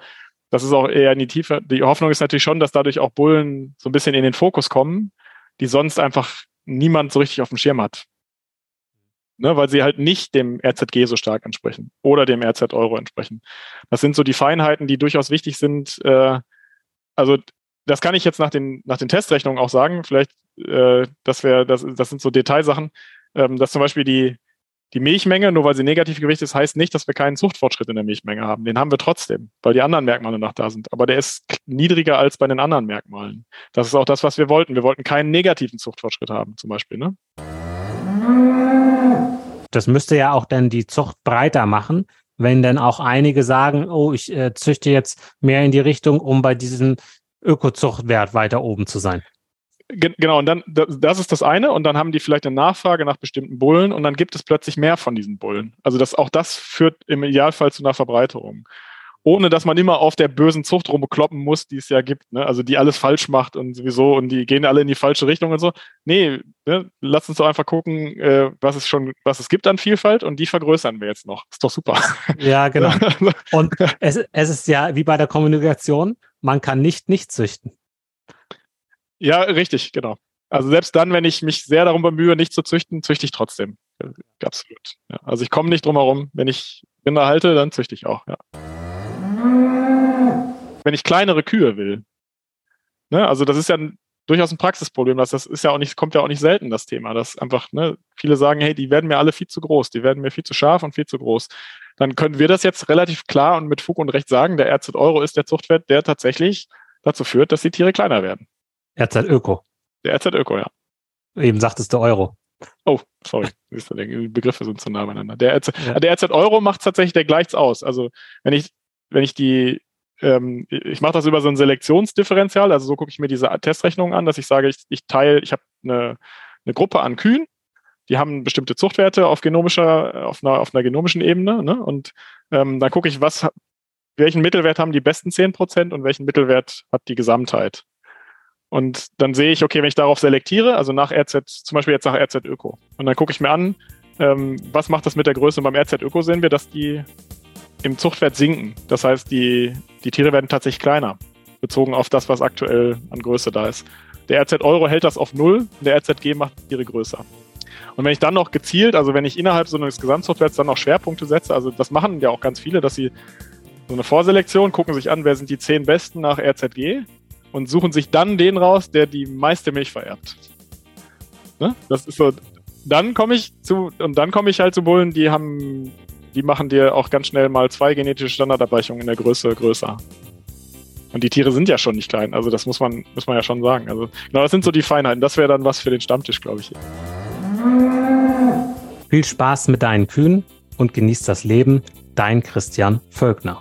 das ist auch eher in die Tiefe. Die Hoffnung ist natürlich schon, dass dadurch auch Bullen so ein bisschen in den Fokus kommen, die sonst einfach niemand so richtig auf dem Schirm hat. Ne, weil sie halt nicht dem RZG so stark entsprechen oder dem RZ Euro entsprechen. Das sind so die Feinheiten, die durchaus wichtig sind. Äh, also das kann ich jetzt nach den, nach den Testrechnungen auch sagen. Vielleicht, äh, das wäre, das, das sind so Detailsachen, ähm, dass zum Beispiel die, die Milchmenge, nur weil sie negativ gewichtet ist, heißt nicht, dass wir keinen Zuchtfortschritt in der Milchmenge haben. Den haben wir trotzdem, weil die anderen Merkmale noch da sind. Aber der ist niedriger als bei den anderen Merkmalen. Das ist auch das, was wir wollten. Wir wollten keinen negativen Zuchtfortschritt haben, zum Beispiel. Ne? Das müsste ja auch dann die Zucht breiter machen, wenn dann auch einige sagen, oh, ich äh, züchte jetzt mehr in die Richtung, um bei diesem Ökozuchtwert weiter oben zu sein genau, und dann, das ist das eine, und dann haben die vielleicht eine Nachfrage nach bestimmten Bullen und dann gibt es plötzlich mehr von diesen Bullen. Also das, auch das führt im Idealfall zu einer Verbreiterung. Ohne dass man immer auf der bösen Zucht rumkloppen muss, die es ja gibt, ne? also die alles falsch macht und sowieso und die gehen alle in die falsche Richtung und so. Nee, ne? lass uns doch einfach gucken, äh, was es schon, was es gibt an Vielfalt und die vergrößern wir jetzt noch. Ist doch super. Ja, genau. und es, es ist ja wie bei der Kommunikation, man kann nicht nicht züchten. Ja, richtig, genau. Also selbst dann, wenn ich mich sehr darum bemühe, nicht zu züchten, züchte ich trotzdem. Absolut. Ja. Also ich komme nicht drum herum. Wenn ich Rinder halte, dann züchte ich auch. Ja. Wenn ich kleinere Kühe will, ne, also das ist ja ein, durchaus ein Praxisproblem. Das, das ist ja auch nicht, kommt ja auch nicht selten, das Thema. Dass einfach, ne, viele sagen, hey, die werden mir alle viel zu groß, die werden mir viel zu scharf und viel zu groß. Dann können wir das jetzt relativ klar und mit Fug und Recht sagen, der RZ Euro ist der Zuchtwert, der tatsächlich dazu führt, dass die Tiere kleiner werden. RZ Öko. Der RZ Öko, ja. Eben sagtest du Euro. Oh, sorry. Die Begriffe sind zu nah beieinander. Der RZ, ja. der RZ Euro macht tatsächlich, der gleicht's aus. Also wenn ich, wenn ich die, ähm, ich mache das über so ein Selektionsdifferenzial, also so gucke ich mir diese Testrechnungen an, dass ich sage, ich, ich teile, ich habe eine, eine Gruppe an Kühen, die haben bestimmte Zuchtwerte auf genomischer, auf einer, auf einer genomischen Ebene, ne? Und ähm, dann gucke ich, was, welchen Mittelwert haben die besten 10% und welchen Mittelwert hat die Gesamtheit. Und dann sehe ich, okay, wenn ich darauf selektiere, also nach RZ, zum Beispiel jetzt nach RZ Öko, und dann gucke ich mir an, ähm, was macht das mit der Größe? Und beim RZ Öko sehen wir, dass die im Zuchtwert sinken. Das heißt, die, die Tiere werden tatsächlich kleiner, bezogen auf das, was aktuell an Größe da ist. Der RZ Euro hält das auf null, der RZG macht die Tiere größer. Und wenn ich dann noch gezielt, also wenn ich innerhalb so eines Gesamtzuchtwerts dann noch Schwerpunkte setze, also das machen ja auch ganz viele, dass sie so eine Vorselektion gucken sich an, wer sind die zehn besten nach RZG und suchen sich dann den raus, der die meiste Milch vererbt. Ne? Das ist so. Dann komme ich zu, und dann komme ich halt zu Bullen, die haben, die machen dir auch ganz schnell mal zwei genetische Standardabweichungen in der Größe größer. Und die Tiere sind ja schon nicht klein, also das muss man, muss man ja schon sagen. Also, genau, das sind so die Feinheiten. Das wäre dann was für den Stammtisch, glaube ich. Viel Spaß mit deinen Kühen und genieß das Leben. Dein Christian Völkner.